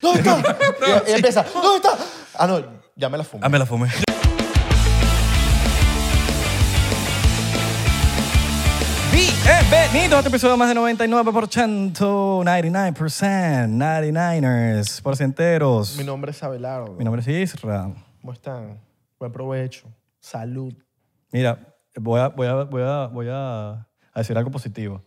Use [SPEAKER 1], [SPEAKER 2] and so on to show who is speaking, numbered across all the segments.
[SPEAKER 1] ¿Dónde está? y, y empieza, ¿dónde está? Ah, no, ya me la fumé.
[SPEAKER 2] Ah, me la fumé. Bienvenidos a este episodio más de 99%, 99%, 99ers, porcenteros.
[SPEAKER 1] Mi nombre es Abelardo.
[SPEAKER 2] Mi nombre es Isra.
[SPEAKER 1] ¿Cómo están? Buen provecho. Salud.
[SPEAKER 2] Mira, voy a, voy a, voy a, voy a, a decir algo positivo.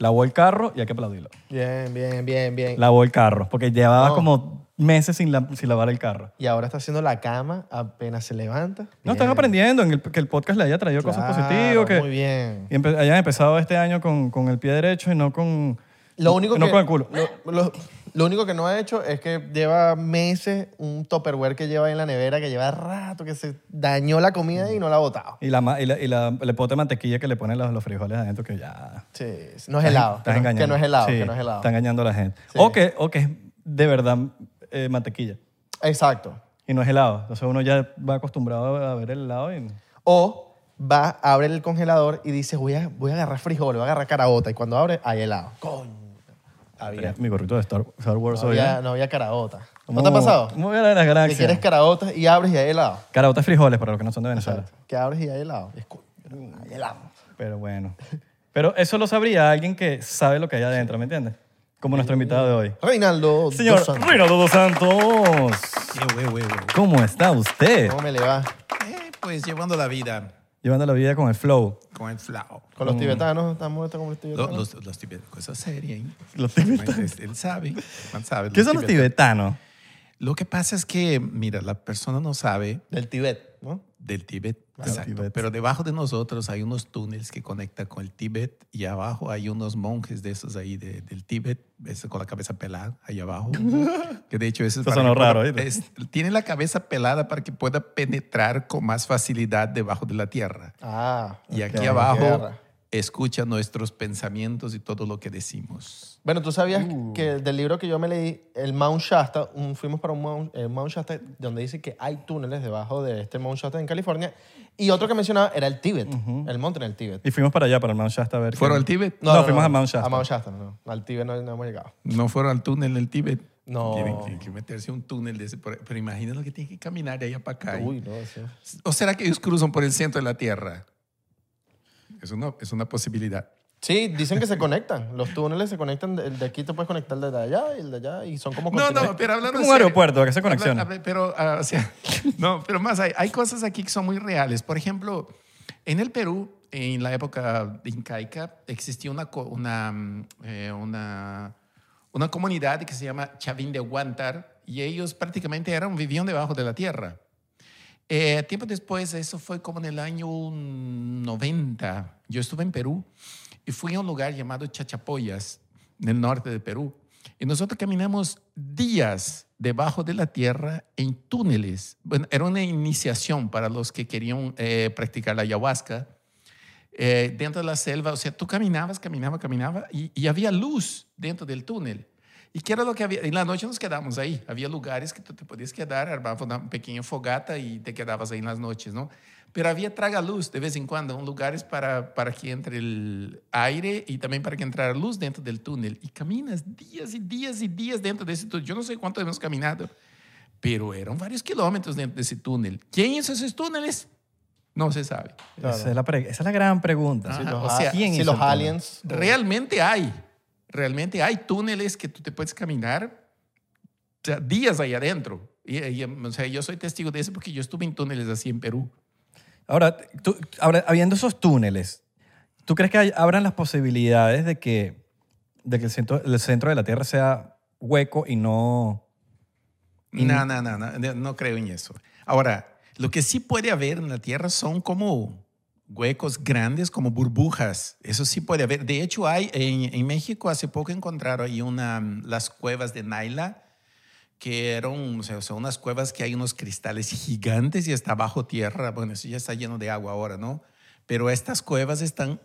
[SPEAKER 2] Lavó el carro y hay que aplaudirlo.
[SPEAKER 1] Bien, bien, bien, bien.
[SPEAKER 2] Lavó el carro, porque llevaba
[SPEAKER 1] No.
[SPEAKER 2] como meses sin, la- sin lavar el carro.
[SPEAKER 1] Y ahora está haciendo la cama apenas se levanta.
[SPEAKER 2] No, están
[SPEAKER 1] Bien.
[SPEAKER 2] aprendiendo en el, que el podcast le haya traído cosas
[SPEAKER 1] Claro,
[SPEAKER 2] positivas, que
[SPEAKER 1] Muy bien.
[SPEAKER 2] y empe- hayan empezado este año con, con el pie derecho y no con,
[SPEAKER 1] Lo único,
[SPEAKER 2] no
[SPEAKER 1] que,
[SPEAKER 2] con el culo.
[SPEAKER 1] Lo, lo- lo único que no ha hecho es que lleva meses un tupperware que lleva en la nevera, que lleva rato, que se dañó la comida y no la ha botado.
[SPEAKER 2] Y, la, ma- y, la, y la- el pote de mantequilla que le ponen los, los frijoles adentro, que ya...
[SPEAKER 1] Sí, no es helado.
[SPEAKER 2] Estás
[SPEAKER 1] que, no,
[SPEAKER 2] engañando.
[SPEAKER 1] que no es helado,
[SPEAKER 2] Sí,
[SPEAKER 1] que no es helado.
[SPEAKER 2] Está engañando a la gente.
[SPEAKER 1] Sí.
[SPEAKER 2] O, que, o que es de verdad eh, mantequilla
[SPEAKER 1] Exacto.
[SPEAKER 2] y no es helado. Entonces uno ya va acostumbrado a ver el helado y...
[SPEAKER 1] O va, abre el congelador y dice, voy a, voy a agarrar frijoles, voy a agarrar caraota. Y cuando abre, hay helado. Coño. Había,
[SPEAKER 2] Mi gorrito de Star, Star Wars
[SPEAKER 1] no,
[SPEAKER 2] hoy,
[SPEAKER 1] había,
[SPEAKER 2] ¿eh?
[SPEAKER 1] no había caraota. ¿No te ha pasado?
[SPEAKER 2] Muy bien las
[SPEAKER 1] Que
[SPEAKER 2] galaxias.
[SPEAKER 1] quieres caraotas y abres y hay helado.
[SPEAKER 2] Caraotas frijoles para los que no son de Venezuela.
[SPEAKER 1] Exacto. Que abres y hay helado. Es, hay helado.
[SPEAKER 2] Pero bueno. Pero eso lo sabría alguien que sabe lo que hay adentro, ¿me entiendes? Como nuestro invitado de hoy.
[SPEAKER 1] Reinaldo
[SPEAKER 2] Señor
[SPEAKER 1] Dos Santos.
[SPEAKER 2] Reinaldo dos Santos. ¿Cómo está usted?
[SPEAKER 1] ¿Cómo me le va?
[SPEAKER 3] Eh, pues llevando la vida
[SPEAKER 2] Llevando la vida con el flow.
[SPEAKER 3] con el flow.
[SPEAKER 1] Con los tibetanos, estamos estamos con los tibetanos.
[SPEAKER 3] Los, los, los tibetanos, cosa seria, ¿eh?
[SPEAKER 2] Los tibetanos.
[SPEAKER 3] Él sabe, man sabe.
[SPEAKER 2] ¿Qué son los tibetanos?
[SPEAKER 3] Lo que pasa es que, mira, la persona no sabe
[SPEAKER 1] Del Tibet, ¿no?
[SPEAKER 3] Del Tíbet, exacto.
[SPEAKER 2] Tíbet.
[SPEAKER 3] Pero debajo de nosotros hay unos túneles que conectan con el Tíbet y abajo hay unos monjes de esos ahí de- del Tíbet, ese con la cabeza pelada, ahí abajo. que de hecho eso es para que pueda-
[SPEAKER 2] raro,
[SPEAKER 3] es- Tiene la cabeza pelada para que pueda penetrar con más facilidad debajo de la tierra.
[SPEAKER 1] Ah.
[SPEAKER 3] Y aquí abajo. Escucha nuestros pensamientos y todo lo que decimos.
[SPEAKER 1] Bueno, tú sabías
[SPEAKER 2] Uh.
[SPEAKER 1] que del libro que yo me leí, el Mount Shasta, un- fuimos para un Mount, el Mount Shasta donde dice que hay túneles debajo de este Mount Shasta en California. Y otro que mencionaba era el Tíbet, el monte en el Tíbet.
[SPEAKER 2] Y fuimos para allá, para el Mount Shasta a ver.
[SPEAKER 3] ¿Fueron al Tíbet?
[SPEAKER 2] No, fuimos a Mount Shasta.
[SPEAKER 1] A Mount Shasta, no. no. Al Tíbet no, no hemos llegado.
[SPEAKER 3] ¿No fueron al túnel del Tíbet?
[SPEAKER 1] No.
[SPEAKER 3] Tienen, tienen que meterse un túnel de ese. por- Pero imagina lo que tienen que caminar de allá para acá.
[SPEAKER 1] Uy, no, sí.
[SPEAKER 3] ¿O será que ellos cruzan por el centro de la Tierra? Es una, es una posibilidad.
[SPEAKER 1] Sí, dicen que se conectan. Los túneles se conectan. El de aquí te puedes conectar desde allá y el de allá. Y son como
[SPEAKER 3] No, no, pero hablando
[SPEAKER 2] Como
[SPEAKER 3] en
[SPEAKER 2] un aeropuerto, que se conexiona.
[SPEAKER 3] Pero, ah, o sea, no, pero más hay, hay cosas aquí que son muy reales. Por ejemplo, en el Perú, en la época incaica, existía una, una, mm, eh, una, una comunidad que se llama Chavín de Huántar y ellos prácticamente eran, vivían debajo de la tierra. Eh, tiempo después, eso fue como en el año 90, yo estuve en Perú y fui a un lugar llamado Chachapoyas, en el norte de Perú. Y nosotros caminamos días debajo de la tierra en túneles. Bueno, era una iniciación para los que querían eh, practicar la ayahuasca. Eh, dentro de la selva, o sea, tú caminabas, caminabas, caminabas y, y había luz dentro del túnel. ¿Y qué era lo que había? En la noche nos quedamos ahí. Había lugares que tú te podías quedar, armabas una pequeña fogata y te quedabas ahí en las noches, ¿no? Pero había tragaluz de vez en cuando, un lugares para, para que entre el aire y también para que entrara luz dentro del túnel. Y caminas días y días y días dentro de ese túnel. Yo no sé cuánto hemos caminado, pero eran varios kilómetros dentro de ese túnel. ¿Quién hizo esos túneles? No se sabe.
[SPEAKER 2] Esa, es la esa es la gran pregunta.
[SPEAKER 1] Si
[SPEAKER 3] Ajá,
[SPEAKER 1] los,
[SPEAKER 3] o
[SPEAKER 1] a-
[SPEAKER 3] sea,
[SPEAKER 2] ¿quién
[SPEAKER 1] si los aliens.
[SPEAKER 3] Realmente hay. Realmente hay túneles que tú te puedes caminar o sea, días ahí adentro. Y, y, o sea, yo soy testigo de eso porque yo estuve en túneles así en Perú.
[SPEAKER 2] Ahora, tú, ahora, habiendo esos túneles, ¿tú crees que hay- abran las posibilidades de que, de que el, centro, el centro de la Tierra sea hueco y no...
[SPEAKER 3] No, no, no, no, no creo en eso. Ahora, lo que sí puede haber en la Tierra son como huecos grandes, como burbujas. Eso sí puede haber. De hecho, hay en, México hace poco encontraron ahí una, las cuevas de Naila, que eran o sea, son unas cuevas que hay unos cristales gigantes y está bajo tierra. Bueno, eso ya está lleno de agua ahora, ¿no? Pero estas cuevas están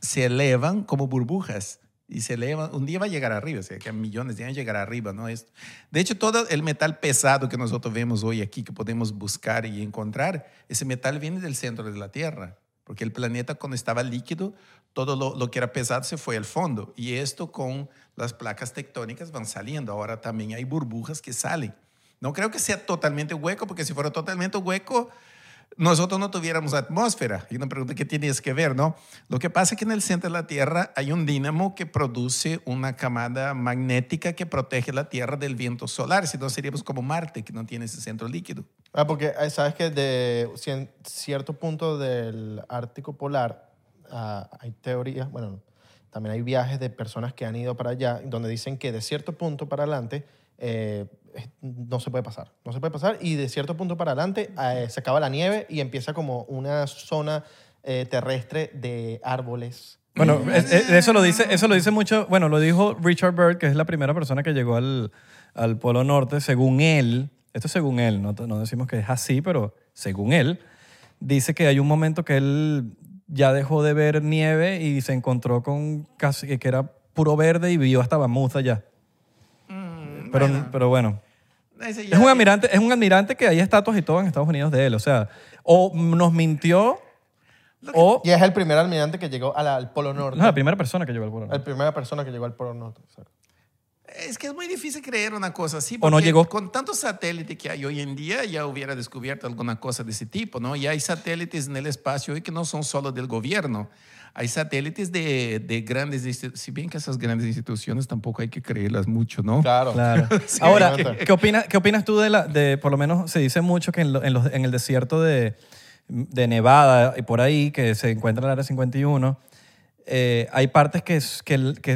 [SPEAKER 3] se elevan como burbujas y se elevan. Un día va a llegar arriba, o sea, que millones de años llegará arriba, ¿no? Es, de hecho, todo el metal pesado que nosotros vemos hoy aquí, que podemos buscar y encontrar, ese metal viene del centro de la Tierra. porque el planeta cuando estaba líquido, todo lo, lo que era pesado se fue al fondo. Y esto con las placas tectónicas van saliendo. Ahora también hay burbujas que salen. No creo que sea totalmente hueco, porque si fuera totalmente hueco, nosotros no tuviéramos atmósfera. Y una pregunta que tienes que ver, ¿no? Lo que pasa es que en el centro de la Tierra hay un dínamo que produce una camada magnética que protege la Tierra del viento solar. Si no, seríamos como Marte, que no tiene ese centro líquido.
[SPEAKER 1] Ah, porque eh, sabes que de cierto punto del Ártico Polar ah, hay teorías, bueno, también hay viajes de personas que han ido para allá donde dicen que de cierto punto para adelante eh, no se puede pasar. No se puede pasar y de cierto punto para adelante eh, se acaba la nieve y empieza como una zona eh, terrestre de árboles.
[SPEAKER 2] Bueno, es- es- eso lo dice, eso lo dice mucho, bueno, lo dijo Richard Byrd, que es la primera persona que llegó al, al Polo Norte, según él, esto es según él, no, no decimos que es así, pero según él, dice que hay un momento que él ya dejó de ver nieve y se encontró con casi que era puro verde y vio hasta mamut allá. Pero pero bueno.
[SPEAKER 3] Ese
[SPEAKER 2] Es un admirante, es un admirante que hay estatuas y todo en Estados Unidos de él. O sea, o nos mintió o
[SPEAKER 1] Y es el primer almirante que llegó al, al Polo Norte.
[SPEAKER 2] no, la primera persona que llegó al Polo
[SPEAKER 1] La
[SPEAKER 2] Norte.
[SPEAKER 1] primera persona que llegó al Polo Norte.
[SPEAKER 3] Es que es muy difícil creer una cosa así.
[SPEAKER 2] O no llegó.
[SPEAKER 3] Con tantos satélites que hay hoy en día, ya hubiera descubierto alguna cosa de ese tipo, ¿no? Y hay satélites en el espacio hoy que no son solo del gobierno. Hay satélites de, de grandes instituciones. Si bien que esas grandes instituciones tampoco hay que creerlas mucho, ¿no?
[SPEAKER 1] Claro.
[SPEAKER 2] Claro.
[SPEAKER 1] Sí,
[SPEAKER 2] Ahora. ¿qué opinas, ¿qué opinas tú de la, de, por lo menos se dice mucho que en, lo- en los- en el desierto de, de Nevada y por ahí, que se encuentra en el área 51, eh, hay partes que,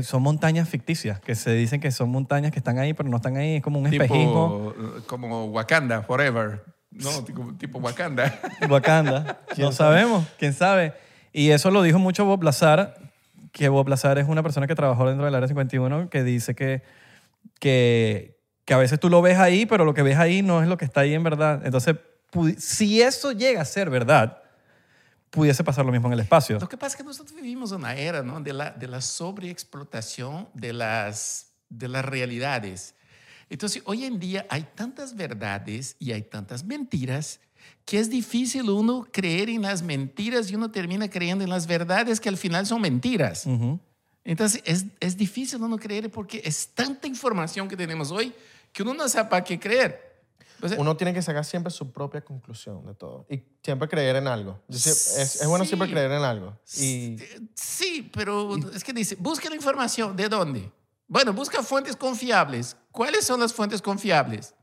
[SPEAKER 2] son montañas ficticias, que se dicen que son montañas que están ahí, pero no están ahí, es como un espejismo.
[SPEAKER 3] Tipo, eh, como Wakanda, Forever. No, tipo, tipo Wakanda.
[SPEAKER 2] Wakanda. No sabemos, quién sabe. Y eso lo dijo mucho Bob Lazar, que Bob Lazar es una persona que trabajó dentro del Área 51, que dice que, que, que a veces tú lo ves ahí, pero lo que ves ahí no es lo que está ahí en verdad. Entonces, si eso llega a ser verdad, pudiese pasar lo mismo en el espacio.
[SPEAKER 3] Lo que pasa es que nosotros vivimos una era ¿no? de, la, de la sobreexplotación de las, de las realidades. Entonces, hoy en día hay tantas verdades y hay tantas mentiras que es difícil uno creer en las mentiras y uno termina creyendo en las verdades que al final son mentiras.
[SPEAKER 2] Ujú.
[SPEAKER 3] Entonces, es, es difícil uno creer porque es tanta información que tenemos hoy que uno no sabe para qué creer. Entonces,
[SPEAKER 1] Uno tiene que sacar siempre su propia conclusión de todo y siempre creer en algo. Es, es bueno siempre creer en algo. Y
[SPEAKER 3] Sí, pero es que dice, busca la información. ¿De dónde? Bueno, busca fuentes confiables. ¿Cuáles son las fuentes confiables?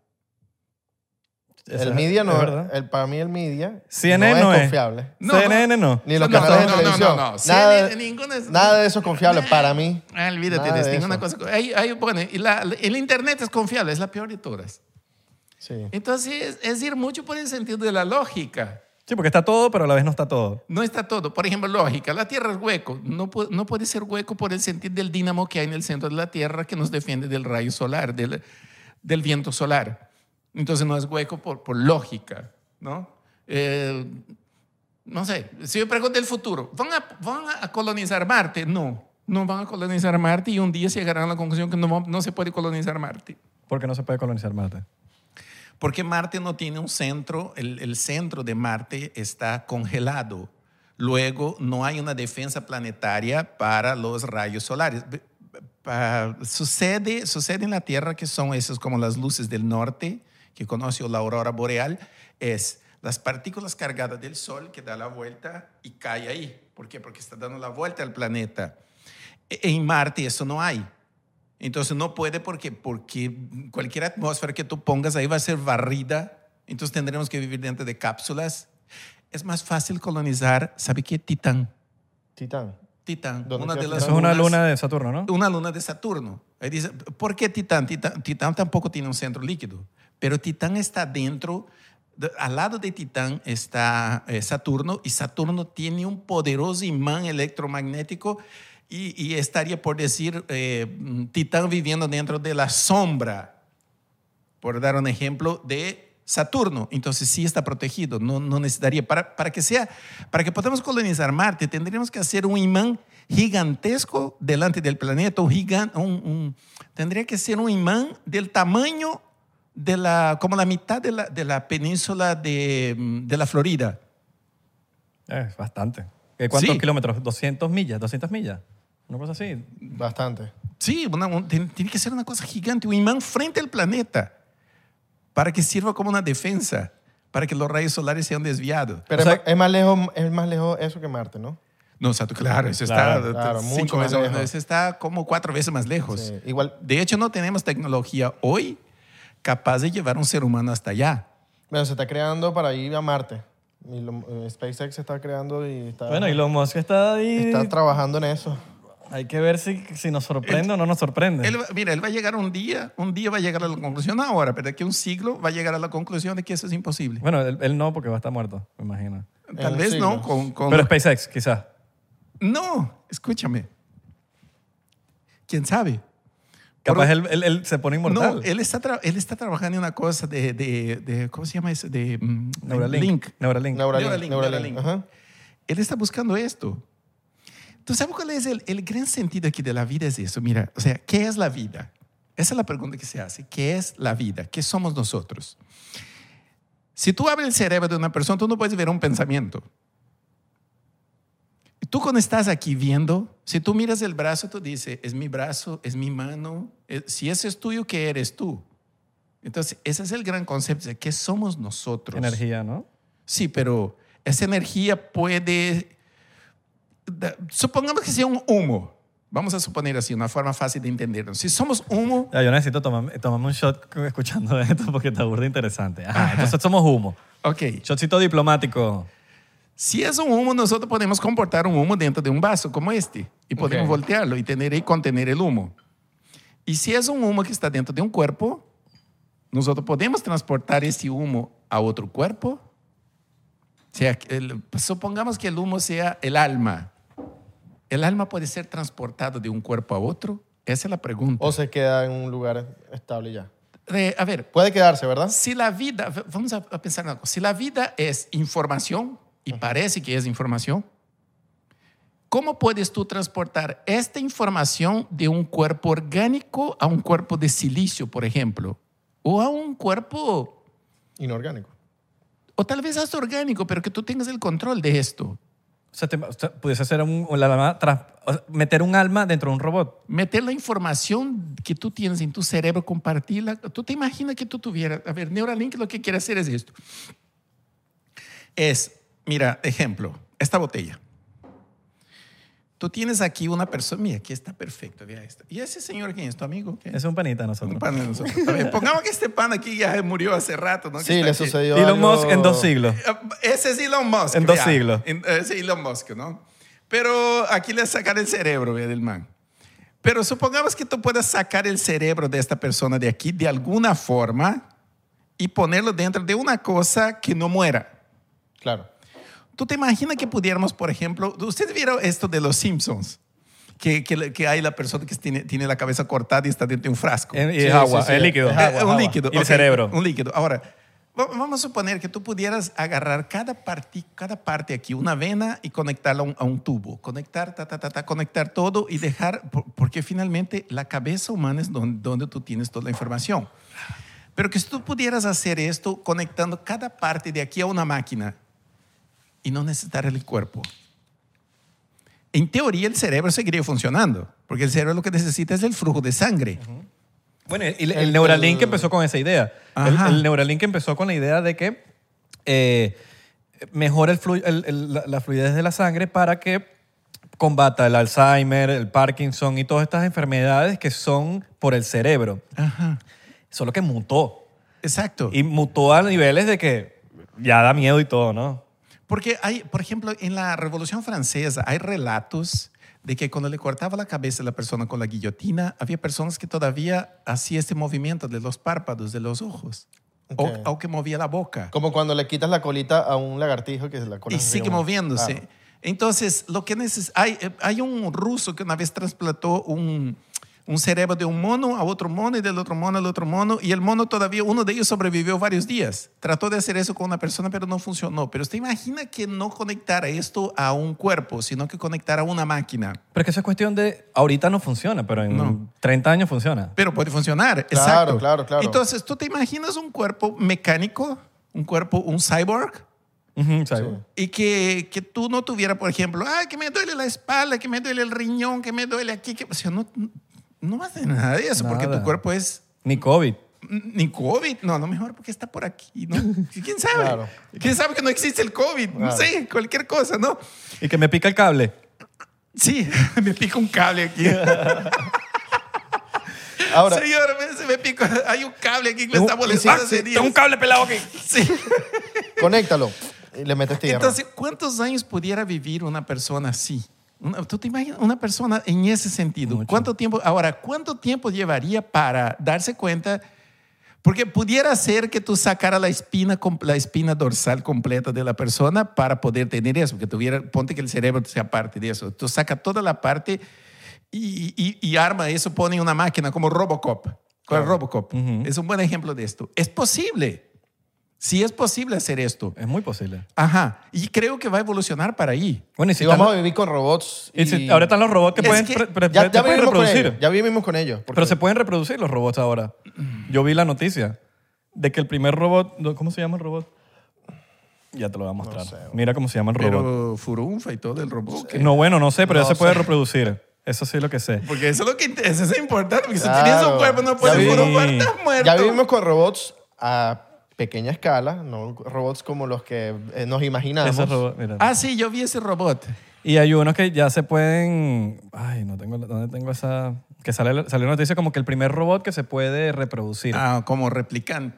[SPEAKER 2] Eso
[SPEAKER 1] el
[SPEAKER 2] es-
[SPEAKER 1] media
[SPEAKER 2] es
[SPEAKER 1] no
[SPEAKER 2] verdad.
[SPEAKER 1] el, para mí el media
[SPEAKER 2] CNN
[SPEAKER 1] no, es
[SPEAKER 2] es.
[SPEAKER 1] confiable.
[SPEAKER 3] No,
[SPEAKER 2] CNN no.
[SPEAKER 1] Ni los
[SPEAKER 3] No,
[SPEAKER 1] canales
[SPEAKER 3] no,
[SPEAKER 1] de
[SPEAKER 3] no, no,
[SPEAKER 1] televisión.
[SPEAKER 3] no, no.
[SPEAKER 1] Nada,
[SPEAKER 3] CNN, ninguna es-
[SPEAKER 1] nada de eso es confiable para mí.
[SPEAKER 3] Ah, olvídate
[SPEAKER 1] Nada
[SPEAKER 3] de ninguna cosa. Hay- hay- bueno, y la- el Internet es confiable, es la peor de todas.
[SPEAKER 1] Sí.
[SPEAKER 3] Entonces, es ir mucho por el sentido de la lógica.
[SPEAKER 2] Sí, porque está todo, pero a la vez no está todo.
[SPEAKER 3] No está todo. Por ejemplo, lógica. La Tierra es hueco. No, pu- no puede ser hueco por el sentido del dínamo que hay en el centro de la Tierra que nos defiende del rayo solar, del, del viento solar. Entonces no es hueco por, por lógica, ¿no? Eh, no sé, si yo pregunto el futuro, ¿van a, ¿van a colonizar Marte? No, no van a colonizar Marte y un día llegarán a la conclusión que no, no se puede colonizar Marte.
[SPEAKER 2] Porque no se puede colonizar Marte.
[SPEAKER 3] Porque Marte no tiene un centro, el, el centro de Marte está congelado. Luego, no hay una defensa planetaria para los rayos solares. Pa- sucede, sucede en la Tierra que son esas como las luces del norte, que conoce la aurora boreal, es las partículas cargadas del Sol que da la vuelta y cae ahí. ¿Por qué? Porque está dando la vuelta al planeta. E- En Marte eso no hay. Entonces no puede porque, porque cualquier atmósfera que tú pongas ahí va a ser barrida. Entonces tendremos que vivir dentro de cápsulas. Es más fácil colonizar, ¿sabe qué? Titán.
[SPEAKER 1] Titán.
[SPEAKER 3] Titán.
[SPEAKER 1] ¿Dónde
[SPEAKER 3] Una de las
[SPEAKER 2] es una
[SPEAKER 3] lunas-
[SPEAKER 2] luna de Saturno, ¿no?
[SPEAKER 3] una luna de Saturno. Ahí dice, ¿por qué Titán? Titán, Titán tampoco tiene un centro líquido, pero Titán está dentro, de- al lado de Titán está eh, Saturno y Saturno tiene un poderoso imán electromagnético y, y estaría por decir eh, Titán viviendo dentro de la sombra, por dar un ejemplo de Saturno. Entonces sí está protegido, no, no necesitaría. Para, para que sea, para que podamos colonizar Marte, tendríamos que hacer un imán gigantesco delante del planeta, un- un- tendría que ser un imán del tamaño de la, como la mitad de la, de la península de, mm, de la Florida.
[SPEAKER 2] Es bastante. ¿Qué- ¿Cuántos
[SPEAKER 3] Sí.
[SPEAKER 2] kilómetros? ¿200 millas? ¿200 millas? Una cosa así.
[SPEAKER 1] Bastante.
[SPEAKER 3] Sí, una- un- tiene, tiene que ser una cosa gigante, un imán frente al planeta, para que sirva como una defensa, para que los rayos solares sean desviados.
[SPEAKER 1] Pero
[SPEAKER 2] O sea-
[SPEAKER 1] es, ma- es más lejos, es más lejos eso que Marte, ¿no?
[SPEAKER 3] No, o sea, tú- claro, eso
[SPEAKER 2] Claro,
[SPEAKER 3] está
[SPEAKER 1] claro,
[SPEAKER 3] cinco
[SPEAKER 1] mucho más
[SPEAKER 3] veces,
[SPEAKER 1] lejos.
[SPEAKER 3] eso está como cuatro veces más lejos.
[SPEAKER 1] Sí, igual,
[SPEAKER 3] De hecho, no tenemos tecnología hoy capaz de llevar a un ser humano hasta allá.
[SPEAKER 1] bueno, se está creando para ir a Marte. Y lo- eh, SpaceX se está creando y está,
[SPEAKER 2] Bueno, y Elon Musk está ahí.
[SPEAKER 1] está trabajando en eso.
[SPEAKER 2] Hay que ver si, si nos sorprende o no nos sorprende.
[SPEAKER 3] Él mira, él va a llegar un día, un día va a llegar a la conclusión, no ahora, pero de aquí a un siglo va a llegar a la conclusión de que eso es imposible.
[SPEAKER 2] Bueno, él, él no, porque va a estar muerto, me imagino.
[SPEAKER 3] Tal vez
[SPEAKER 1] siglo.
[SPEAKER 3] no, con, con-
[SPEAKER 2] Pero SpaceX, quizás.
[SPEAKER 3] No, escúchame. ¿Quién sabe?
[SPEAKER 2] Capaz
[SPEAKER 3] Por-
[SPEAKER 2] él, él- él se pone inmortal.
[SPEAKER 3] No, él está, tra- él está trabajando en una cosa de, de, de- ¿cómo se llama eso? De mm,
[SPEAKER 2] Neuralink.
[SPEAKER 3] Link.
[SPEAKER 2] Neuralink.
[SPEAKER 1] Neuralink.
[SPEAKER 3] Neuralink,
[SPEAKER 1] Neuralink,
[SPEAKER 3] Neuralink.
[SPEAKER 1] ajá.
[SPEAKER 3] Él está buscando esto. ¿Tú sabes cuál es el, el gran sentido aquí de la vida? Es eso. Mira, o sea, ¿qué es la vida? Esa es la pregunta que se hace. ¿Qué es la vida? ¿Qué somos nosotros? Si tú abres el cerebro de una persona, tú no puedes ver un pensamiento. Tú cuando estás aquí viendo, si tú miras el brazo, tú dices, es mi brazo, es mi mano. Eh, Si ese es tuyo, ¿qué eres tú? Entonces, ese es el gran concepto de qué somos nosotros.
[SPEAKER 2] Energía, ¿no?
[SPEAKER 3] Sí, pero esa energía puede... Supongamos que sea un humo. Vamos a suponer así, una forma fácil de entenderlo. Si somos humo,
[SPEAKER 2] Ya, yo necesito tomarme, tomarme un shot escuchando esto porque está burda interesante. Ajá, entonces somos humo.
[SPEAKER 3] ok.
[SPEAKER 2] Shotcito diplomático.
[SPEAKER 3] Si es un humo, nosotros podemos comportar un humo dentro de un vaso como este y podemos
[SPEAKER 1] Ok.
[SPEAKER 3] voltearlo y tener y contener el humo. Y si es un humo que está dentro de un cuerpo, nosotros podemos transportar ese humo a otro cuerpo. O sea, el- supongamos que el humo sea el alma. ¿El alma puede ser transportado de un cuerpo a otro? Esa es la pregunta.
[SPEAKER 1] O se queda en un lugar estable ya.
[SPEAKER 3] Eh, a ver,
[SPEAKER 1] Puede quedarse, ¿verdad?
[SPEAKER 3] si la vida, vamos a pensar en algo, si la vida es información y parece que es información, ¿cómo puedes tú transportar esta información de un cuerpo orgánico a un cuerpo de silicio, por ejemplo? O a un cuerpo,
[SPEAKER 1] Inorgánico.
[SPEAKER 3] o tal vez hasta orgánico, pero que tú tengas el control de esto.
[SPEAKER 2] O sea, te- o sea, pudiese ser un, la tras- o sea, meter un alma dentro de un robot.
[SPEAKER 3] Meter la información que tú tienes en tu cerebro, compartirla. Tú te imaginas que tú tuvieras, a ver, Neuralink lo que quiere hacer es esto. Es, mira, ejemplo, esta botella. Tú tienes aquí una persona, mira, aquí está perfecto, vea esto. ¿Y ese señor quién es tu amigo? ¿Qué?
[SPEAKER 2] Es un panita nosotros.
[SPEAKER 3] Un pan de nosotros. A ver, pongamos que este pan aquí ya murió hace rato, ¿no? Que
[SPEAKER 1] Sí, le
[SPEAKER 3] aquí.
[SPEAKER 1] sucedió
[SPEAKER 2] Elon
[SPEAKER 1] algo-
[SPEAKER 2] Musk en dos siglos.
[SPEAKER 3] Ese es Elon Musk.
[SPEAKER 2] En dos siglos.
[SPEAKER 3] Ese es Elon Musk, ¿no? Pero aquí le sacan el cerebro vea, del man. Pero supongamos que tú puedas sacar el cerebro de esta persona de aquí de alguna forma y ponerlo dentro de una cosa que no muera.
[SPEAKER 1] Claro.
[SPEAKER 3] ¿Tú te imaginas que pudiéramos, por ejemplo, ustedes vieron esto de los Simpsons? Que, que, que hay la persona que tiene, tiene la cabeza cortada y está dentro de un frasco.
[SPEAKER 2] Eh, Y
[SPEAKER 1] Sí,
[SPEAKER 2] es agua,
[SPEAKER 1] sí, sí.
[SPEAKER 2] es líquido.
[SPEAKER 1] Es
[SPEAKER 3] Eh,
[SPEAKER 1] agua,
[SPEAKER 3] un
[SPEAKER 1] agua.
[SPEAKER 3] líquido.
[SPEAKER 2] Y el
[SPEAKER 3] ok,
[SPEAKER 2] cerebro.
[SPEAKER 3] Un líquido. Ahora, va- vamos a suponer que tú pudieras agarrar cada, parti- cada parte aquí, una vena, y conectarla a un, a un tubo. Conectar, ta, ta, ta, ta, conectar todo y dejar, por- porque finalmente la cabeza humana es donde, donde tú tienes toda la información. Pero que si tú pudieras hacer esto conectando cada parte de aquí a una máquina y no necesitar el cuerpo. En teoría el cerebro seguiría funcionando, porque el cerebro lo que necesita es el flujo de sangre.
[SPEAKER 2] Bueno, y el, el
[SPEAKER 1] El-
[SPEAKER 2] Neuralink
[SPEAKER 1] el-
[SPEAKER 2] empezó con esa idea. El, Neuralink empezó con la idea de que eh, mejora el flu- el- el- la, la fluidez de la sangre para que combata el Alzheimer, el Parkinson y todas estas enfermedades que son por el cerebro.
[SPEAKER 3] Ajá.
[SPEAKER 2] Solo que mutó.
[SPEAKER 3] Exacto.
[SPEAKER 2] Y mutó a niveles de que ya da miedo y todo, ¿no?
[SPEAKER 3] Porque hay, por ejemplo, en la Revolución Francesa hay relatos de que cuando le cortaba la cabeza a la persona con la guillotina, había personas que todavía hacía este movimiento de los párpados, de los ojos, o-
[SPEAKER 1] Ok.
[SPEAKER 3] o, que movía la boca.
[SPEAKER 1] Como cuando le quitas la colita a un lagartijo que la cola
[SPEAKER 3] y sigue moviéndose.
[SPEAKER 1] Claro.
[SPEAKER 3] Entonces, lo que neces hay, eh, hay un ruso que una vez trasplantó un, un cerebro de un mono a otro mono y del otro mono al otro mono y el mono todavía, uno de ellos sobrevivió varios días. Trató de hacer eso con una persona, pero no funcionó. Pero usted imagina que no conectara esto a un cuerpo, sino que conectara a una máquina.
[SPEAKER 2] Pero es que eso es cuestión de... Ahorita no funciona, pero en
[SPEAKER 3] No.
[SPEAKER 2] 30 años funciona.
[SPEAKER 3] Pero puede funcionar,
[SPEAKER 1] Claro,
[SPEAKER 3] exacto.
[SPEAKER 1] claro, claro.
[SPEAKER 3] Entonces, ¿tú te imaginas un cuerpo mecánico, un cuerpo, un cyborg? Y que, que tú no tuvieras, por ejemplo, ay, que me duele la espalda, que me duele el riñón, que me duele aquí. Que... O sea, no, no hacer nada de eso, porque
[SPEAKER 2] Nada.
[SPEAKER 3] tu cuerpo es
[SPEAKER 2] Ni COVID.
[SPEAKER 3] ni COVID. No, no mejor porque está por aquí, ¿no? ¿Quién sabe?
[SPEAKER 1] Claro.
[SPEAKER 3] ¿Quién sabe que no existe el COVID? No
[SPEAKER 1] Claro.
[SPEAKER 3] sé, cualquier cosa, ¿no?
[SPEAKER 2] Y que me pica el cable.
[SPEAKER 3] Sí, me pica un cable aquí.
[SPEAKER 1] Ahora,
[SPEAKER 3] Señor, me- se me pica. Hay un cable aquí que me está molestando
[SPEAKER 1] sí,
[SPEAKER 3] hace
[SPEAKER 1] sí.
[SPEAKER 2] Tengo un cable pelado aquí.
[SPEAKER 3] Sí.
[SPEAKER 1] conéctalo y le metes tierra.
[SPEAKER 3] Entonces, ¿cuántos años pudiera vivir una persona así? ¿Tú te imaginas una persona en ese sentido?
[SPEAKER 2] Mucho.
[SPEAKER 3] ¿Cuánto tiempo? Ahora, ¿cuánto tiempo llevaría para darse cuenta? Porque pudiera ser que tú sacara la espina, la espina dorsal completa de la persona para poder tener eso, que tuviera, ponte que el cerebro sea parte de eso. Tú saca toda la parte y, y- y arma eso, pone una máquina como Robocop. ¿Cuál Robocop? Es un buen ejemplo de esto. Es posible. Sí es posible hacer esto.
[SPEAKER 2] Es muy posible.
[SPEAKER 3] Ajá. Y creo que va a evolucionar para ahí.
[SPEAKER 2] Bueno, y si
[SPEAKER 1] Y vamos a vivir con robots.
[SPEAKER 2] y
[SPEAKER 1] Y
[SPEAKER 2] si- ahora están los robots que
[SPEAKER 3] Es
[SPEAKER 2] pueden,
[SPEAKER 3] que
[SPEAKER 2] pre-
[SPEAKER 1] ya, ya
[SPEAKER 2] pueden
[SPEAKER 1] vivimos con
[SPEAKER 2] reproducir.
[SPEAKER 1] ellos. Ya vivimos con ellos. porque-
[SPEAKER 2] Pero se pueden reproducir los robots ahora. Yo vi la noticia de que el primer robot, ¿cómo se llama el robot? Ya te lo voy a mostrar.
[SPEAKER 1] sé, güey.
[SPEAKER 2] Mira cómo se llama el robot.
[SPEAKER 3] Pero furunfa y todo el robot. ¿qué?
[SPEAKER 2] No, bueno, no sé, pero
[SPEAKER 1] No
[SPEAKER 2] ya se puede
[SPEAKER 1] sé.
[SPEAKER 2] reproducir. Eso sí es lo que sé.
[SPEAKER 3] Porque eso es lo que eso es importante. Porque
[SPEAKER 1] Claro.
[SPEAKER 3] si tienes un cuerpo no puedes furunfar, estás muerto.
[SPEAKER 1] Ya vivimos con robots a pequeña escala, no robots como los que eh, nos imaginamos.
[SPEAKER 2] Ese robot, mira.
[SPEAKER 3] Ah, sí, yo vi ese robot.
[SPEAKER 2] Y hay unos que ya se pueden. Ay, no tengo. ¿Dónde tengo esa.? Que sale, salió una noticia como que el primer robot que se puede reproducir.
[SPEAKER 3] Ah, como replicante.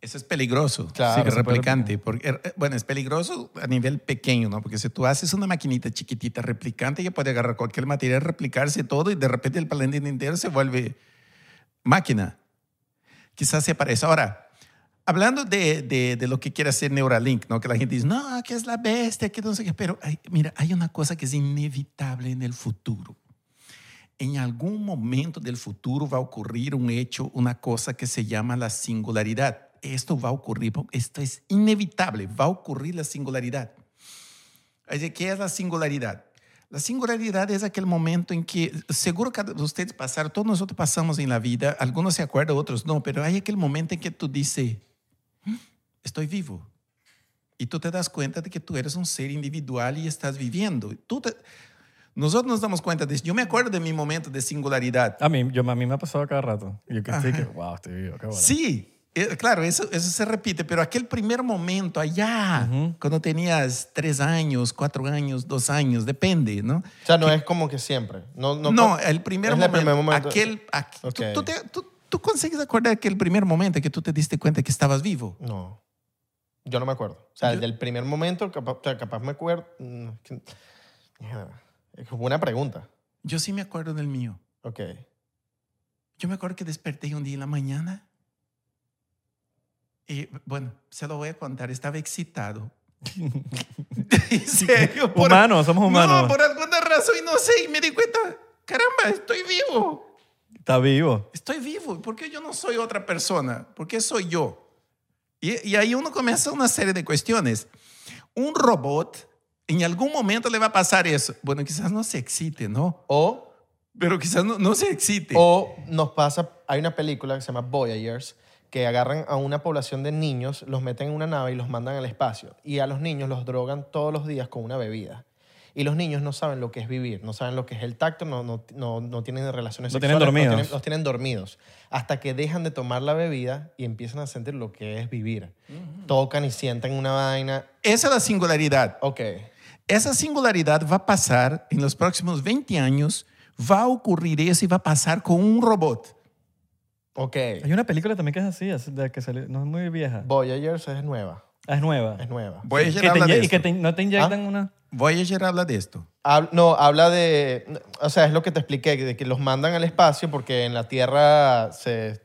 [SPEAKER 3] Eso es peligroso.
[SPEAKER 1] Claro.
[SPEAKER 3] Sí,
[SPEAKER 2] se puede
[SPEAKER 3] replicante. Porque, eh, bueno, es peligroso a nivel pequeño, ¿no? Porque si tú haces una maquinita chiquitita replicante, que puede agarrar cualquier material, replicarse todo y de repente el planeta entero se vuelve máquina. Quizás sea para eso. Ahora, hablando de, de, de lo que quiere hacer Neuralink, ¿no? Que la gente dice, no, que es la bestia, que no sé qué. Pero hay- mira, hay una cosa que es inevitable en el futuro. En algún momento del futuro va a ocurrir un hecho, una cosa que se llama la singularidad. Esto va a ocurrir, esto es inevitable, va a ocurrir la singularidad. ¿Qué es la singularidad? La singularidad es aquel momento en que, seguro que ustedes pasaron, todos nosotros pasamos en la vida, algunos se acuerdan, otros no, pero hay aquel momento en que tú dices, "Mm, estoy vivo. Y tú te das cuenta de que tú eres un ser individual y estás viviendo. Tú te- nosotros nos damos cuenta de eso. Yo me acuerdo de mi momento de singularidad.
[SPEAKER 2] A mí, yo, a mí me ha pasado cada rato. Yo que estoy que, wow, estoy vivo, qué bueno.
[SPEAKER 3] Sí, eh, claro, eso, eso se repite, pero aquel primer momento allá, cuando tenías tres años, cuatro años, dos años, depende, ¿no?
[SPEAKER 1] O sea, no es como que siempre. No, no,
[SPEAKER 3] No, el primer
[SPEAKER 1] es el
[SPEAKER 3] momento,
[SPEAKER 1] primer momento.
[SPEAKER 3] aquel, aqu- tú-
[SPEAKER 1] Ok.
[SPEAKER 3] tú, te- tú- tú consigues acordar aquel primer momento que tú te diste cuenta que estabas vivo.
[SPEAKER 1] No. Yo no me acuerdo. O sea,
[SPEAKER 3] Yo-
[SPEAKER 1] del primer momento, capaz, capaz me acuerdo. que-. Es buena pregunta.
[SPEAKER 3] Yo sí me acuerdo del mío.
[SPEAKER 1] Ok.
[SPEAKER 3] Yo me acuerdo que desperté un día en la mañana y, bueno, se lo voy a contar, estaba excitado. en serio. por-
[SPEAKER 2] Humanos, somos humanos.
[SPEAKER 3] No, por alguna razón, y no sé, y me di cuenta, caramba, estoy vivo.
[SPEAKER 2] Está vivo.
[SPEAKER 3] Estoy vivo. ¿Por qué yo no soy otra persona? ¿Por qué soy yo? Y, y ahí uno comienza una serie de cuestiones. Un robot, en algún momento le va a pasar eso. Bueno, quizás no se excite, ¿no?
[SPEAKER 1] O,
[SPEAKER 3] Pero quizás no, no se excite.
[SPEAKER 1] o nos pasa, hay una película que se llama Voyagers, que agarran a una población de niños, los meten en una nave y los mandan al espacio. Y a los niños los drogan todos los días con una bebida. Y los niños no saben lo que es vivir, no saben lo que es el tacto, no, no, no, no tienen relaciones
[SPEAKER 2] Lo tienen
[SPEAKER 1] sexuales.
[SPEAKER 2] dormidos.
[SPEAKER 1] tienen- los tienen dormidos. Hasta que dejan de tomar la bebida y empiezan a sentir lo que es vivir. Tocan y sienten una vaina.
[SPEAKER 3] Esa es la singularidad.
[SPEAKER 1] Ok.
[SPEAKER 3] Esa singularidad va a pasar en los próximos 20 años. Va a ocurrir eso y va a pasar con un robot.
[SPEAKER 1] Ok.
[SPEAKER 2] Hay una película también que es así, es de que salió- no es muy vieja.
[SPEAKER 1] Voyagers es nueva.
[SPEAKER 2] Es nueva.
[SPEAKER 1] Es nueva.
[SPEAKER 3] Voyager
[SPEAKER 2] Que te
[SPEAKER 3] habla
[SPEAKER 2] inye-
[SPEAKER 3] de
[SPEAKER 2] y que
[SPEAKER 3] esto.
[SPEAKER 2] te- no te inyectan
[SPEAKER 1] Ah.
[SPEAKER 2] una...
[SPEAKER 3] Voyager habla de esto.
[SPEAKER 1] Hab- no, habla de. O sea, es lo que te expliqué, de que los mandan al espacio porque en la Tierra se,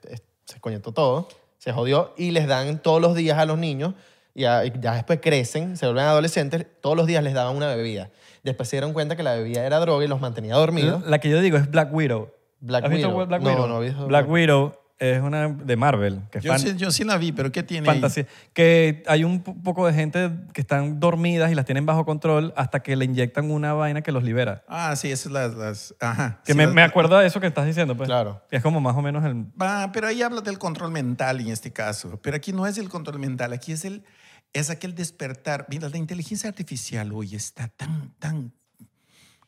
[SPEAKER 1] se coñetó todo, se jodió, y les dan todos los días a los niños, y ya, y ya después crecen, se vuelven adolescentes, todos los días les daban una bebida. Después se dieron cuenta que la bebida era droga y los mantenía dormidos.
[SPEAKER 2] La que yo digo es Black Widow.
[SPEAKER 1] Black
[SPEAKER 2] ¿Has visto
[SPEAKER 1] Widow.
[SPEAKER 2] Black
[SPEAKER 1] No,
[SPEAKER 2] Widow?
[SPEAKER 1] no he visto
[SPEAKER 2] Black
[SPEAKER 1] Black-
[SPEAKER 2] Widow es una de Marvel, que es
[SPEAKER 3] Yo,
[SPEAKER 2] fan-
[SPEAKER 3] sí, yo sí la vi, pero ¿qué tiene ahí?
[SPEAKER 2] fantasía. Que hay un po- poco de gente que están dormidas y las tienen bajo control hasta que le inyectan una vaina que los libera.
[SPEAKER 3] Ah, sí, esas las... las ajá.
[SPEAKER 2] Que
[SPEAKER 3] Sí,
[SPEAKER 2] me,
[SPEAKER 3] las-
[SPEAKER 2] me acuerdo de eso que estás diciendo, pues.
[SPEAKER 1] Claro.
[SPEAKER 2] Es como más o menos el...
[SPEAKER 3] Ah, pero ahí habla del control mental en este caso. Pero aquí no es el control mental, aquí es el, es aquel despertar. Mira, la inteligencia artificial hoy está tan, tan...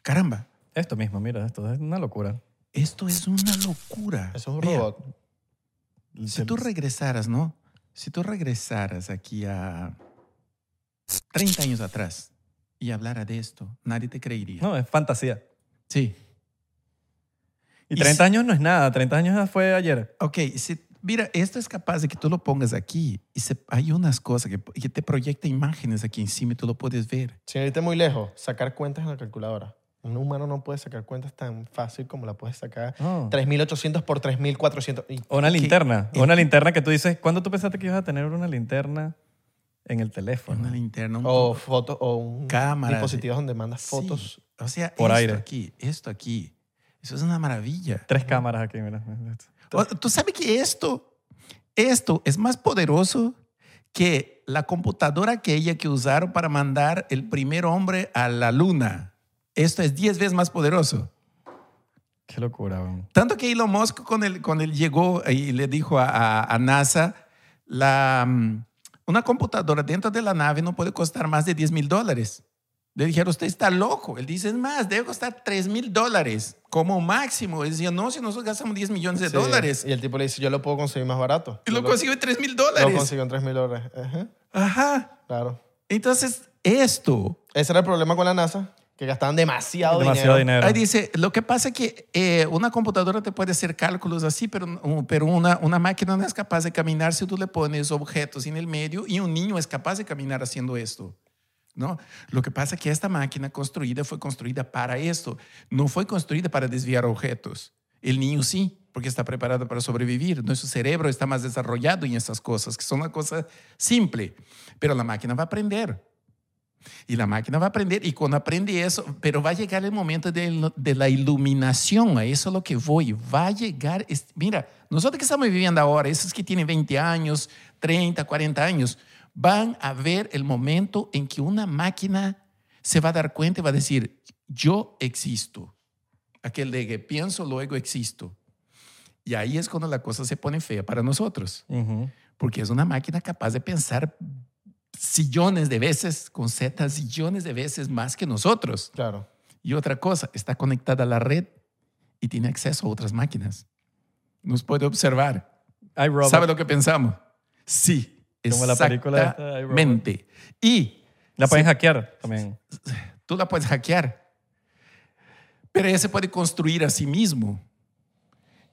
[SPEAKER 3] Caramba,
[SPEAKER 2] Esto mismo, mira, esto es una locura.
[SPEAKER 3] esto es una locura.
[SPEAKER 1] Eso es un
[SPEAKER 3] Vea,
[SPEAKER 1] robot.
[SPEAKER 3] Si tú regresaras, ¿no? Si tú regresaras aquí a 30 años atrás y hablara de esto, nadie te creería.
[SPEAKER 2] No, es fantasía.
[SPEAKER 3] Sí.
[SPEAKER 2] Y
[SPEAKER 3] Y
[SPEAKER 2] 30
[SPEAKER 3] si-
[SPEAKER 2] años no es nada, 30 años fue ayer.
[SPEAKER 3] Ok, si, mira, esto es capaz de que tú lo pongas aquí y se- hay unas cosas que, que te proyecta imágenes aquí encima y tú lo puedes ver.
[SPEAKER 1] Sin irte muy lejos, sacar cuentas en la calculadora. Un humano no puede sacar cuentas tan fácil como la puedes sacar.
[SPEAKER 2] Oh.
[SPEAKER 1] 3.800 por 3.400. Y
[SPEAKER 2] O una linterna. O una linterna que tú dices, ¿cuándo tú pensaste que ibas a tener una linterna en el teléfono?
[SPEAKER 3] Una linterna, un
[SPEAKER 1] O fotos o un
[SPEAKER 3] Cámaras.
[SPEAKER 1] dispositivos donde mandas
[SPEAKER 3] Sí.
[SPEAKER 1] fotos.
[SPEAKER 3] O sea,
[SPEAKER 2] Por
[SPEAKER 3] esto
[SPEAKER 2] aire.
[SPEAKER 3] aquí, esto aquí. Eso es una maravilla.
[SPEAKER 2] Tres cámaras aquí, mira.
[SPEAKER 3] O- Tú sabes que esto, esto es más poderoso que la computadora que ella que usaron para mandar el primer hombre a la luna. Esto es 10 veces más poderoso.
[SPEAKER 2] Qué locura, weón.
[SPEAKER 3] Tanto que Elon Musk con él, con él llegó y le dijo a, a- a NASA, la, mm, una computadora dentro de la nave no puede costar más de 10 mil dólares. Le dijeron, usted está loco. Él dice, es más, debe costar 3 mil dólares como máximo. Él decía, no, si nosotros gastamos 10 millones de
[SPEAKER 1] Sí.
[SPEAKER 3] dólares.
[SPEAKER 1] Y el tipo le dice, yo lo puedo conseguir más barato.
[SPEAKER 3] Y
[SPEAKER 1] Yo
[SPEAKER 3] lo consiguió en 3 mil dólares.
[SPEAKER 1] Lo consiguió en 3.000 dólares. Ajá,
[SPEAKER 3] Ajá.
[SPEAKER 1] claro.
[SPEAKER 3] Entonces, esto,
[SPEAKER 1] Ese era el problema con la NASA, que gastaban demasiado,
[SPEAKER 2] Demasiado
[SPEAKER 1] dinero.
[SPEAKER 2] dinero.
[SPEAKER 3] ahí dice, lo que pasa es que eh, una computadora te puede hacer cálculos así, pero, pero una, una máquina no es capaz de caminar si tú le pones objetos en el medio y un niño es capaz de caminar haciendo esto. ¿No? Lo que pasa es que esta máquina construida fue construida para esto, no fue construida para desviar objetos. El niño sí, porque está preparado para sobrevivir. Nuestro cerebro está más desarrollado en estas cosas, que son una cosa simple, pero la máquina va a aprender. Y la máquina va a aprender y cuando aprende eso, pero va a llegar el momento de, de la iluminación, a eso es lo que voy, va a llegar, es- mira, nosotros que estamos viviendo ahora, esos que tienen 20 años, 30, 40 años, van a ver el momento en que una máquina se va a dar cuenta y va a decir, yo existo. Aquel de que pienso, luego existo. Y ahí es cuando la cosa se pone fea para nosotros
[SPEAKER 2] Ujú.
[SPEAKER 3] porque es una máquina capaz de pensar sillones de veces, con Z, sillones de veces más que nosotros.
[SPEAKER 1] Claro.
[SPEAKER 3] Y otra cosa, está conectada a la red y tiene acceso a otras máquinas. Nos puede observar. ¿Sabe lo que pensamos? Sí,
[SPEAKER 2] Como la película esta,
[SPEAKER 3] exactamente. Y
[SPEAKER 2] La pueden hackear también.
[SPEAKER 3] tú la puedes hackear, pero ella se puede construir a sí mismo.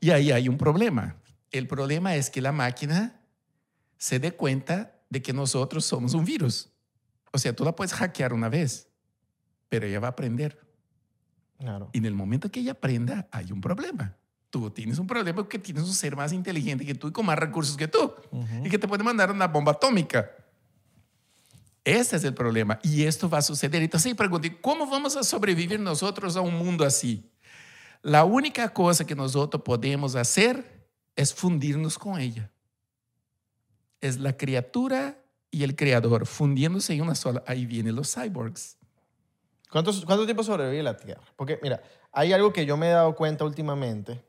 [SPEAKER 3] Y ahí hay un problema. El problema es que la máquina se dé cuenta de que nosotros somos un virus. O sea, tú la puedes hackear una vez, pero ella va a aprender.
[SPEAKER 1] Claro.
[SPEAKER 3] Y en el momento que ella aprenda, hay un problema. Tú tienes un problema porque tienes un ser más inteligente que tú y con más recursos que tú. Y que te puede mandar una bomba atómica. Ese es el problema. Y esto va a suceder. Entonces, pregunté, ¿cómo vamos a sobrevivir nosotros a un mundo así? La única cosa que nosotros podemos hacer es fundirnos con ella. Es la criatura y el creador fundiéndose en una sola. Ahí vienen los cyborgs.
[SPEAKER 1] ¿Cuánto, ¿Cuánto tiempo sobrevive la Tierra? Porque, mira, hay algo que yo me he dado cuenta últimamente,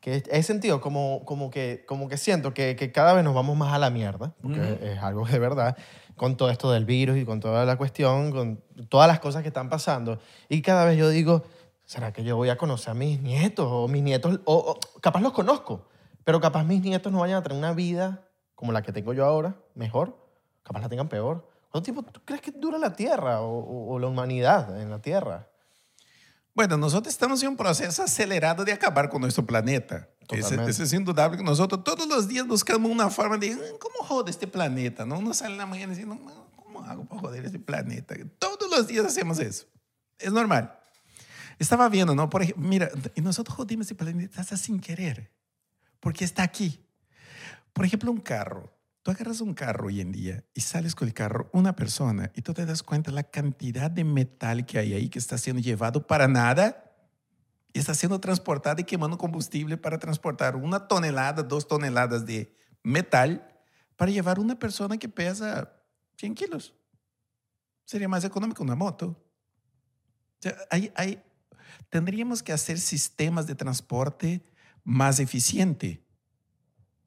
[SPEAKER 1] que he sentido como, como, que, como que siento que, que cada vez nos vamos más a la mierda, porque
[SPEAKER 3] Ujú.
[SPEAKER 1] es algo de verdad, con todo esto del virus y con toda la cuestión, con todas las cosas que están pasando. Y cada vez yo digo, ¿será que yo voy a conocer a mis nietos? O mis nietos, o, o capaz los conozco, pero capaz mis nietos no vayan a tener una vida como la que tengo yo ahora, mejor, capaz la tengan peor. ¿Cuánto tiempo tú crees que dura la Tierra o, o- o la humanidad en la Tierra?
[SPEAKER 3] Bueno, nosotros estamos en un proceso acelerado de acabar con nuestro planeta. Ese, ese es indudable que nosotros todos los días buscamos una forma de "Mm, cómo joder este planeta. ¿no? Uno sale en la mañana diciendo, "No, ¿cómo hago para joder este planeta? Todos los días hacemos eso. Es normal. Estaba viendo, ¿no? Por ejemplo, mira, y nosotros jodimos este planeta hasta sin querer, porque está aquí. Por ejemplo, un carro. Tú agarras un carro hoy en día y sales con el carro, una persona, y tú te das cuenta la cantidad de metal que hay ahí que está siendo llevado para nada y está siendo transportado y quemando combustible para transportar una tonelada, dos toneladas de metal para llevar una persona que pesa 100 kilos. Sería más económico una moto. O sea, hay, hay, tendríamos que hacer sistemas de transporte más eficientes.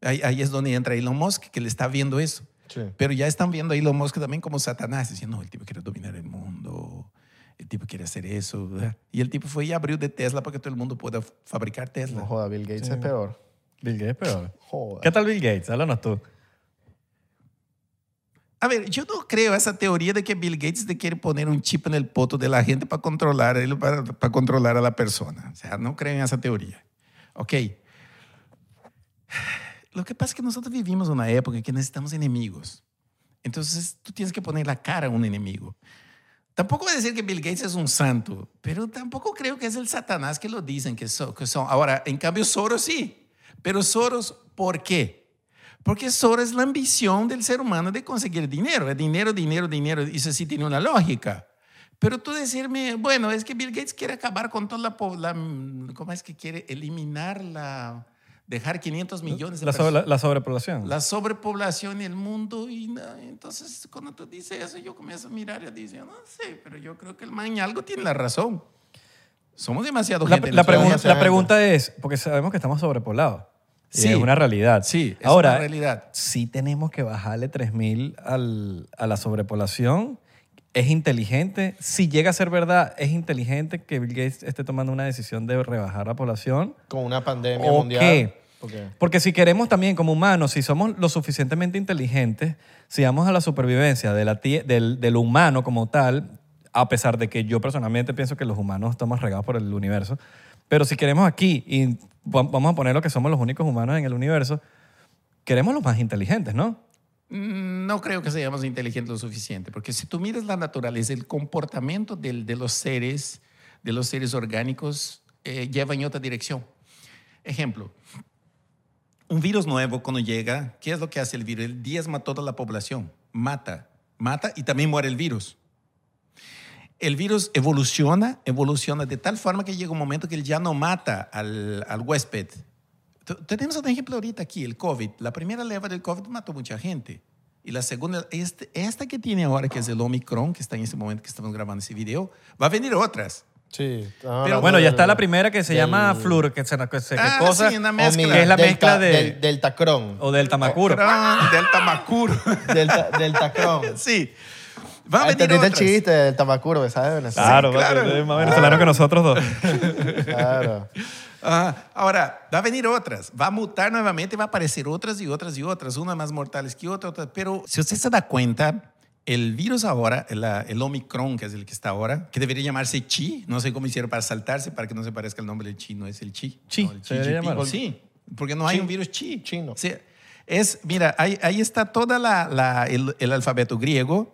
[SPEAKER 3] Ahí, ahí es donde entra Elon Musk, que le está viendo eso.
[SPEAKER 1] Sí.
[SPEAKER 3] Pero ya están viendo a Elon Musk también como Satanás, diciendo, no, el tipo quiere dominar el mundo, el tipo quiere hacer eso. ¿verdad? Y el tipo fue y abrió de Tesla para que todo el mundo pueda fabricar Tesla.
[SPEAKER 1] No joda, Bill Gates es peor.
[SPEAKER 2] Bill Gates es peor.
[SPEAKER 1] Joda.
[SPEAKER 2] ¿Qué tal Bill Gates? Háblanos tú.
[SPEAKER 3] A ver, yo no creo esa teoría de que Bill Gates te quiere poner un chip en el poto de la gente para controlar, para, para controlar a la persona. O sea, no creo en esa teoría. Ok. Lo que pasa es que nosotros vivimos una época en que necesitamos enemigos. Entonces, tú tienes que poner la cara a un enemigo. Tampoco voy a decir que Bill Gates es un santo, pero tampoco creo que es el Satanás que lo dicen que son. Ahora, en cambio, Soros sí. Pero Soros, ¿por qué? Porque Soros es la ambición del ser humano de conseguir dinero. Es dinero, dinero, dinero. Eso sí tiene una lógica. Pero tú decirme, bueno, es que Bill Gates quiere acabar con toda la población. ¿Cómo es que quiere eliminar la. Dejar 500 millones de
[SPEAKER 2] La, sobre-
[SPEAKER 3] personas?
[SPEAKER 2] la- la sobrepoblación.
[SPEAKER 3] la sobrepoblación en el mundo y na- entonces cuando tú dices eso yo comienzo a mirar y decir, no sé, pero yo creo que el man algo tiene la razón. Somos demasiado
[SPEAKER 2] La,
[SPEAKER 3] gente. en
[SPEAKER 2] la pregunta, la pregunta es, porque sabemos que estamos sobrepoblados.
[SPEAKER 3] Sí.
[SPEAKER 2] es una realidad.
[SPEAKER 3] Sí, es
[SPEAKER 2] Ahora,
[SPEAKER 3] una realidad.
[SPEAKER 2] sí tenemos que bajarle 3.000 al, a la sobrepoblación. Es inteligente. Si llega a ser verdad, es inteligente que Bill Gates esté tomando una decisión de rebajar la población.
[SPEAKER 1] Con una pandemia
[SPEAKER 2] ¿O
[SPEAKER 1] mundial.
[SPEAKER 2] qué?
[SPEAKER 1] Ok.
[SPEAKER 2] Porque si queremos también como humanos, si somos lo suficientemente inteligentes, si vamos a la supervivencia de la tie- del, del humano como tal, a pesar de que yo personalmente pienso que los humanos estamos regados por el universo, pero si queremos aquí, y va- vamos a poner lo que somos los únicos humanos en el universo, queremos los más inteligentes, ¿no?
[SPEAKER 3] Mm, No creo que seamos inteligentes lo suficiente, porque si tú miras la naturaleza, el comportamiento del- de los seres, de los seres orgánicos, eh, lleva en otra dirección. Ejemplo, un virus nuevo cuando llega, ¿qué es lo que hace el virus? El diezma toda la población, mata, mata y también muere el virus. El virus evoluciona, evoluciona de tal forma que llega un momento que él ya no mata al, huésped. Tenemos un ejemplo ahorita aquí, el COVID. La primera leva del COVID mató mucha gente. Y la segunda, este- esta que tiene ahora, que es el Omicron, que está en este momento que estamos grabando ese video, va a venir otras.
[SPEAKER 1] Sí.
[SPEAKER 3] Pero
[SPEAKER 2] Bueno, ya está la primera que se
[SPEAKER 1] del-
[SPEAKER 2] llama Flur, que se que se- que
[SPEAKER 3] Ah,
[SPEAKER 2] cosa,
[SPEAKER 3] sí, una
[SPEAKER 1] Omi-
[SPEAKER 3] mezcla.
[SPEAKER 2] que es la
[SPEAKER 1] Delta-
[SPEAKER 2] mezcla de...
[SPEAKER 1] Del, del tacrón.
[SPEAKER 2] o del tamacuro.
[SPEAKER 3] Omicron, Delta Macuro.
[SPEAKER 1] del, del tacrón.
[SPEAKER 3] sí. Va a
[SPEAKER 1] Ah,
[SPEAKER 3] venir
[SPEAKER 1] ¿Entendiste el chiste del tamacuro, ¿sabes? Venezuela?
[SPEAKER 2] Claro,
[SPEAKER 3] claro.
[SPEAKER 2] es más venezolano que nosotros dos.
[SPEAKER 1] Claro.
[SPEAKER 3] Ah, ahora, va a venir otras, va a mutar nuevamente, va a aparecer otras y otras y otras, unas más mortales que otras. Pero si usted se da cuenta, el virus ahora, el, el Omicron, que es el que está ahora, que debería llamarse Chi, no sé cómo hicieron para saltarse, para que no se parezca el nombre del Chi, no es el Chi.
[SPEAKER 2] Chi,
[SPEAKER 3] no, el
[SPEAKER 2] llamar.
[SPEAKER 3] Sí, porque no hay
[SPEAKER 1] Chi.
[SPEAKER 3] un virus Chi.
[SPEAKER 1] Chino.
[SPEAKER 3] Sí, es, mira, ahí, ahí está toda la, la- el, el alfabeto griego,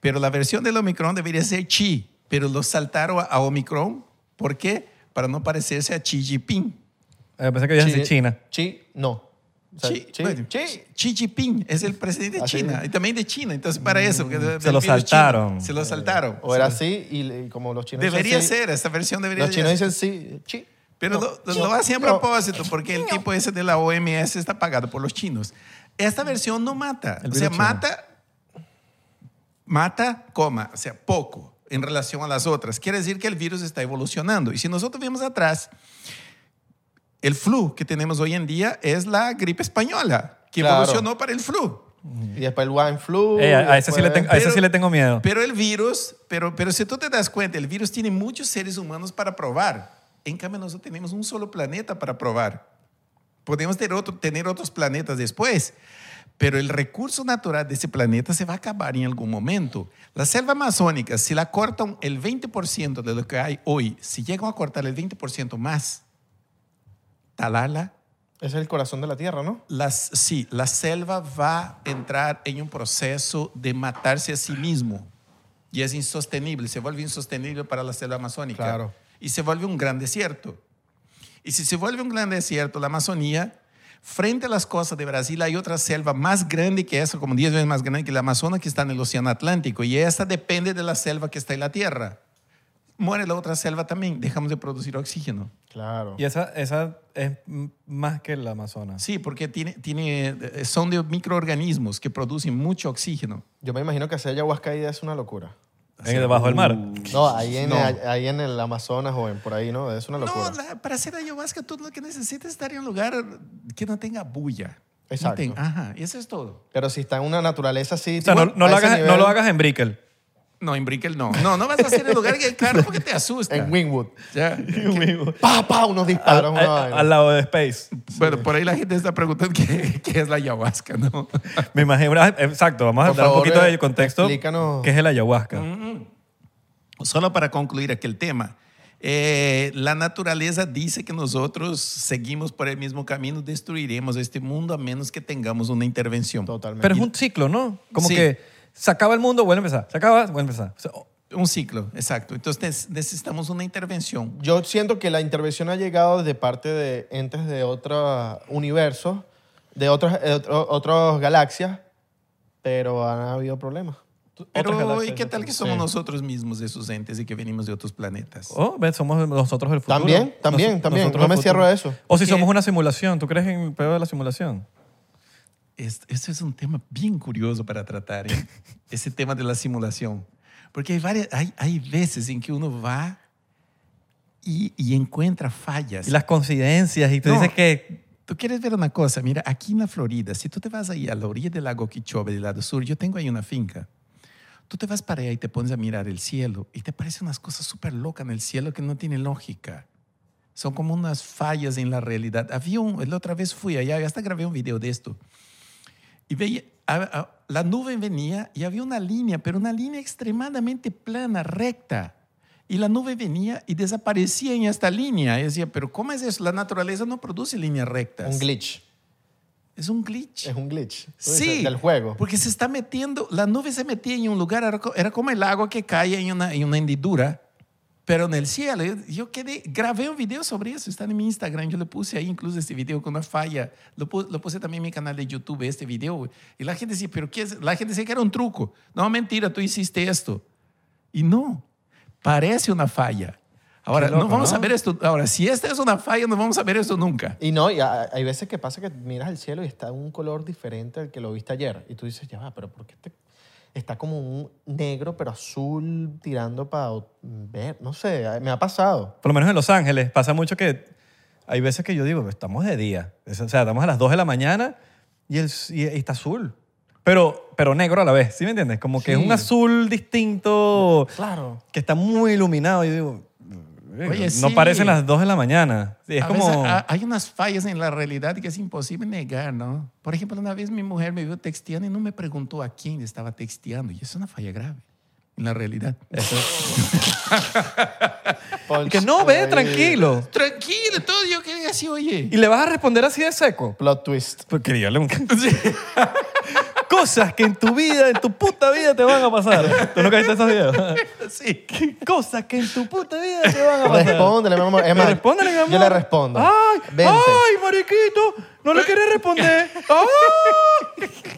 [SPEAKER 3] pero la versión del Omicron debería ser Chi, pero lo saltaron a, a Omicron. ¿Por qué? Para no parecerse a Xi Jinping.
[SPEAKER 2] Eh, pensé que ibas a decir
[SPEAKER 1] Chi-
[SPEAKER 2] China.
[SPEAKER 1] Chi, no. O sea,
[SPEAKER 3] Xi, bueno. Xi Jinping es el presidente de
[SPEAKER 1] Así
[SPEAKER 3] China y también de China. Entonces, para eso. del
[SPEAKER 2] Se lo
[SPEAKER 3] chino,
[SPEAKER 2] saltaron.
[SPEAKER 3] Se lo saltaron.
[SPEAKER 1] O era así y, y como los chinos
[SPEAKER 3] Debería
[SPEAKER 1] dicen
[SPEAKER 3] ser, esta versión debería
[SPEAKER 1] Los chinos
[SPEAKER 3] ser.
[SPEAKER 1] dicen sí, chi.
[SPEAKER 3] Pero
[SPEAKER 1] No,
[SPEAKER 3] lo, hacen a propósito porque el tipo ese de la OMS está pagado por los chinos. Esta versión no mata.
[SPEAKER 2] El
[SPEAKER 3] O sea,
[SPEAKER 2] chino.
[SPEAKER 3] mata, mata, coma, o sea, poco en relación a las otras. Quiere decir que el virus está evolucionando. Y si nosotros vemos atrás, el flu que tenemos hoy en día es la gripe española, que
[SPEAKER 1] Claro.
[SPEAKER 3] evolucionó para el flu.
[SPEAKER 1] Y después el wine flu.
[SPEAKER 2] Eh, a, a ese sí le tengo, a sí le tengo miedo.
[SPEAKER 3] Pero el virus, pero, pero si tú te das cuenta, el virus tiene muchos seres humanos para probar. En cambio, nosotros tenemos un solo planeta para probar. Podemos tener, otro, tener otros planetas después, pero el recurso natural de ese planeta se va a acabar en algún momento. La selva amazónica, si la cortan el 20% de lo que hay hoy, si llegan a cortar el 20% más, talarla,
[SPEAKER 1] Ese es el corazón de la tierra, ¿no?
[SPEAKER 3] las, sí, la selva va a entrar en un proceso de matarse a sí mismo. Y es insostenible, se vuelve insostenible para la selva amazónica.
[SPEAKER 1] Claro.
[SPEAKER 3] Y se vuelve un gran desierto. Y si se vuelve un gran desierto, la Amazonía, frente a las costas de Brasil hay otra selva más grande que esa, como 10 veces más grande que la Amazonas, que está en el Océano Atlántico. Y esta depende de la selva que está en la Tierra. Muere la otra selva también, dejamos de producir oxígeno.
[SPEAKER 1] Claro.
[SPEAKER 2] Y esa, esa es más que la Amazonas.
[SPEAKER 3] Sí, porque tiene, tiene, eh, son de microorganismos que producen mucho oxígeno.
[SPEAKER 1] Yo me imagino que hacer ayahuasca ahí es una locura.
[SPEAKER 2] En- debajo del mar.
[SPEAKER 1] No, ahí en,
[SPEAKER 3] No.
[SPEAKER 1] ahí en el Amazonas o en por ahí, ¿no? Es una locura.
[SPEAKER 3] No, la- para hacer ayahuasca tú lo que necesitas es estar en un lugar que no tenga bulla.
[SPEAKER 1] Exacto.
[SPEAKER 3] Enten- Ajá, eso es todo.
[SPEAKER 1] Pero si está en una naturaleza así...
[SPEAKER 2] O sea,
[SPEAKER 1] tipo,
[SPEAKER 2] no, no
[SPEAKER 1] a
[SPEAKER 2] lo hagas, no
[SPEAKER 1] nivel,
[SPEAKER 2] lo hagas en Brickell.
[SPEAKER 3] No, en Brickell no. No, no vas a hacer el lugar que claro porque te asusta.
[SPEAKER 1] En Wingwood.
[SPEAKER 3] Ya.
[SPEAKER 1] Pa, pa, unos disparos,
[SPEAKER 2] al,
[SPEAKER 1] vaina.
[SPEAKER 2] al lado de Space.
[SPEAKER 3] Bueno, por ahí la gente está preguntando qué, qué es la ayahuasca, ¿no?
[SPEAKER 2] Me imagino. ah, Exacto, vamos a
[SPEAKER 1] Por
[SPEAKER 2] dar un
[SPEAKER 1] favor,
[SPEAKER 2] poquito
[SPEAKER 1] eh,
[SPEAKER 2] de contexto.
[SPEAKER 1] explícanos.
[SPEAKER 2] ¿Qué es el ayahuasca?
[SPEAKER 3] Solo para concluir aquel tema. eh, la naturaleza dice que nosotros seguimos por el mismo camino, destruiremos este mundo a menos que tengamos una intervención.
[SPEAKER 1] Totalmente.
[SPEAKER 2] Pero es un ciclo, ¿no? Como
[SPEAKER 3] Sí.
[SPEAKER 2] que se acaba el mundo, vuelve a empezar. Se acaba, vuelve a empezar. O sea,
[SPEAKER 3] Un ciclo, exacto. Entonces necesitamos una intervención.
[SPEAKER 1] Yo siento que la intervención ha llegado de parte de entes de otros universos, de otras otro- otras galaxias, pero han habido problemas.
[SPEAKER 3] Pero, ¿y qué tal que somos
[SPEAKER 1] Sí.
[SPEAKER 3] nosotros mismos esos entes y que venimos de otros planetas?
[SPEAKER 2] Oh, ves, somos nosotros el futuro.
[SPEAKER 1] También, también,
[SPEAKER 2] Nos-
[SPEAKER 1] también. No me
[SPEAKER 2] futuro.
[SPEAKER 1] cierro a eso.
[SPEAKER 2] O si
[SPEAKER 3] Porque-
[SPEAKER 2] somos una simulación. ¿Tú crees en el peor de la simulación?
[SPEAKER 3] Es- Este es un tema bien curioso para tratar, ¿eh? ese tema de la simulación. Porque hay, varias, hay, hay veces en que uno va y, y encuentra fallas.
[SPEAKER 2] Y las coincidencias. Y tú
[SPEAKER 3] No.
[SPEAKER 2] dices que...
[SPEAKER 3] Tú quieres ver una cosa, mira, aquí en la Florida, si tú te vas ahí a la orilla del lago Quichobe, del lado sur, yo tengo ahí una finca. Tú te vas para allá y te pones a mirar el cielo y te parecen unas cosas súper locas en el cielo que no tienen lógica. Son como unas fallas en la realidad. Había un, la otra vez fui allá, hasta grabé un video de esto. Y veía, a- a- la nube venía y había una línea, pero una línea extremadamente plana, recta. Y la nube venía y desaparecía en esta línea. Y decía, pero ¿cómo es eso? La naturaleza no produce líneas rectas.
[SPEAKER 1] Un glitch.
[SPEAKER 3] Es un glitch.
[SPEAKER 1] Es un glitch.
[SPEAKER 3] Sí,
[SPEAKER 1] Del juego.
[SPEAKER 3] Porque se está metiendo, la nube se metía en un lugar, era como el agua que cae en una, en una hendidura, pero en el cielo. Yo, yo quedé, grabé un video sobre eso, está en mi Instagram, yo le puse ahí incluso este video con una falla, lo, pu- lo puse también en mi canal de YouTube, este video, y la gente decía, pero ¿qué es? La gente decía que era un truco. No, mentira, tú hiciste esto. Y no, parece una falla. Ahora,
[SPEAKER 2] loco,
[SPEAKER 3] no vamos
[SPEAKER 2] ¿no?
[SPEAKER 3] a ver esto, ahora, si esta es una falla, no vamos a ver esto nunca.
[SPEAKER 1] Y no, y ha- hay veces que pasa que miras el cielo y está un color diferente al que lo viste ayer. Y tú dices, ya va, pero ¿por qué este- está como un negro pero azul tirando para ver? No sé, me ha pasado.
[SPEAKER 2] Por lo menos en Los Ángeles pasa mucho que hay veces que yo digo, estamos de día. Es- O sea, estamos a las 2 de la mañana y, el, y está azul. Pero, pero negro a la vez, ¿sí me entiendes? Como que es
[SPEAKER 1] Sí.
[SPEAKER 2] un azul distinto
[SPEAKER 1] Claro.
[SPEAKER 2] que está muy iluminado. Y digo,
[SPEAKER 3] Oye,
[SPEAKER 2] no
[SPEAKER 3] sí.
[SPEAKER 2] parecen las 2 de la mañana. Sí, es
[SPEAKER 3] A
[SPEAKER 2] como...
[SPEAKER 3] veces ha- hay unas fallas en la realidad que es imposible negar, ¿no? Por ejemplo, una vez mi mujer me vio texteando y no me preguntó a quién estaba texteando. Y eso es una falla grave en la realidad.
[SPEAKER 2] que no, ve, tranquilo.
[SPEAKER 3] Tranquilo, todo yo quería así, oye.
[SPEAKER 2] Y le vas a responder así de seco.
[SPEAKER 1] Plot twist.
[SPEAKER 2] Porque yo le... Cosas que en tu vida, en tu puta vida te van a pasar. ¿Tú no caíste esos videos?
[SPEAKER 3] Sí.
[SPEAKER 2] Cosas que en tu puta vida te van a pasar.
[SPEAKER 1] Respóndele, mi amor. Es más,
[SPEAKER 2] Respóndele, mi amor.
[SPEAKER 1] Yo le respondo.
[SPEAKER 2] Ay,
[SPEAKER 1] Vente.
[SPEAKER 2] ay, mariquito, no le quieres responder. Ay.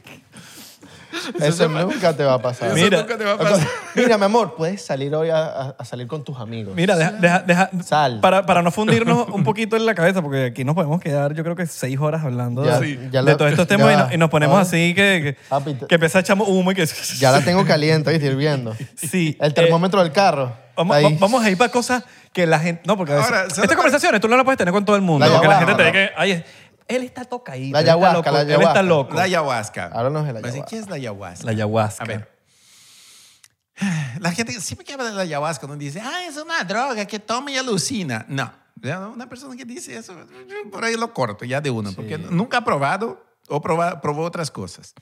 [SPEAKER 1] Eso nunca te va a pasar.
[SPEAKER 3] Eso
[SPEAKER 2] Mira,
[SPEAKER 3] nunca te va a pasar.
[SPEAKER 1] Mira, mi amor, puedes salir hoy a, salir con tus amigos.
[SPEAKER 2] Mira, deja, deja, deja-
[SPEAKER 1] Sal.
[SPEAKER 2] Para, para no fundirnos un poquito en la cabeza, porque aquí nos podemos quedar, yo creo que seis horas hablando
[SPEAKER 1] Ya-
[SPEAKER 2] de,
[SPEAKER 1] ya
[SPEAKER 2] de todos estos temas y,
[SPEAKER 1] ya-
[SPEAKER 2] no- y nos ponemos
[SPEAKER 1] ah.
[SPEAKER 2] así que, que,
[SPEAKER 1] Papi, te-
[SPEAKER 2] que empieza a echamos humo y que...
[SPEAKER 1] Ya la tengo caliente, ¿viste? Hirviendo.
[SPEAKER 2] Sí.
[SPEAKER 1] El
[SPEAKER 2] eh,
[SPEAKER 1] termómetro del carro.
[SPEAKER 2] Vamos,
[SPEAKER 1] ahí.
[SPEAKER 2] vamos a ir para cosas que la gente... No, porque a veces-
[SPEAKER 3] Ahora,
[SPEAKER 2] estas conversaciones tú no las puedes tener con todo el mundo.
[SPEAKER 1] La
[SPEAKER 2] porque la gente te
[SPEAKER 1] ¿no?
[SPEAKER 2] dice que... Él está tocadito.
[SPEAKER 1] La
[SPEAKER 2] él está
[SPEAKER 1] ayahuasca,
[SPEAKER 2] loco,
[SPEAKER 1] la
[SPEAKER 2] Él está
[SPEAKER 1] ayahuasca.
[SPEAKER 2] loco.
[SPEAKER 3] La ayahuasca.
[SPEAKER 1] Háblanos de la ayahuasca.
[SPEAKER 3] ¿Qué es la ayahuasca?
[SPEAKER 2] La ayahuasca.
[SPEAKER 3] A ver. La gente siempre que habla de la ayahuasca no dice, ah, es una droga que toma y alucina. No. Una persona que dice eso, por ahí lo corto ya de uno, porque nunca ha probado o proba- probó otras cosas.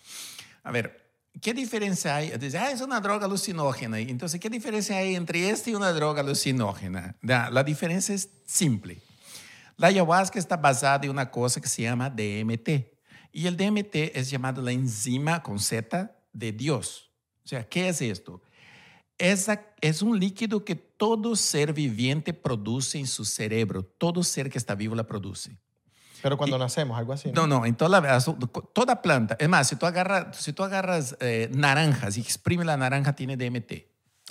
[SPEAKER 3] A ver, ¿qué diferencia hay? Dice, ah, es una droga alucinógena. Y Entonces, ¿qué diferencia hay entre esta y una droga alucinógena? La, la diferencia es simple. La ayahuasca está basada en una cosa que se llama DMT. Y el DMT es llamado la enzima con Z de Dios. O sea, ¿qué es esto? Esa, es un líquido que todo ser viviente produce en su cerebro. Todo ser que está vivo la produce.
[SPEAKER 1] Pero cuando nacemos, algo así.
[SPEAKER 3] No, no, en toda la toda planta. Es más, si tú agarras, si tú agarras eh, naranjas y exprimes la naranja, tiene DMT.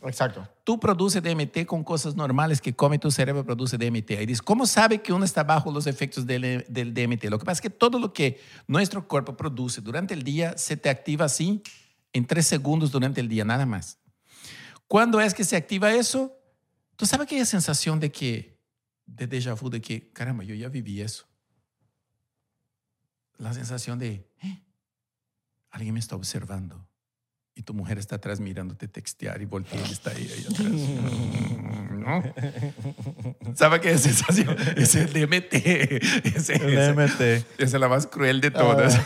[SPEAKER 1] Exacto.
[SPEAKER 3] Tú produces DMT con cosas normales que come tu cerebro, produce DMT. Y dices, ¿cómo sabe que uno está bajo los efectos del, del DMT? Lo que pasa es que todo lo que nuestro cuerpo produce durante el día se te activa así en tres segundos durante el día, nada más. ¿Cuándo es que se activa eso? Tú sabes aquella sensación de que, de déjà vu, de que, caramba, yo ya viví eso. la sensación de, "Eh, alguien me está observando. Y tu mujer está atrás mirándote textear y voltea y está ahí, ahí atrás. ¿No? ¿Sabe qué es sensación? Es el DMT. Ese-
[SPEAKER 2] El
[SPEAKER 3] ese-
[SPEAKER 2] DMT.
[SPEAKER 3] Esa es la más cruel de todas.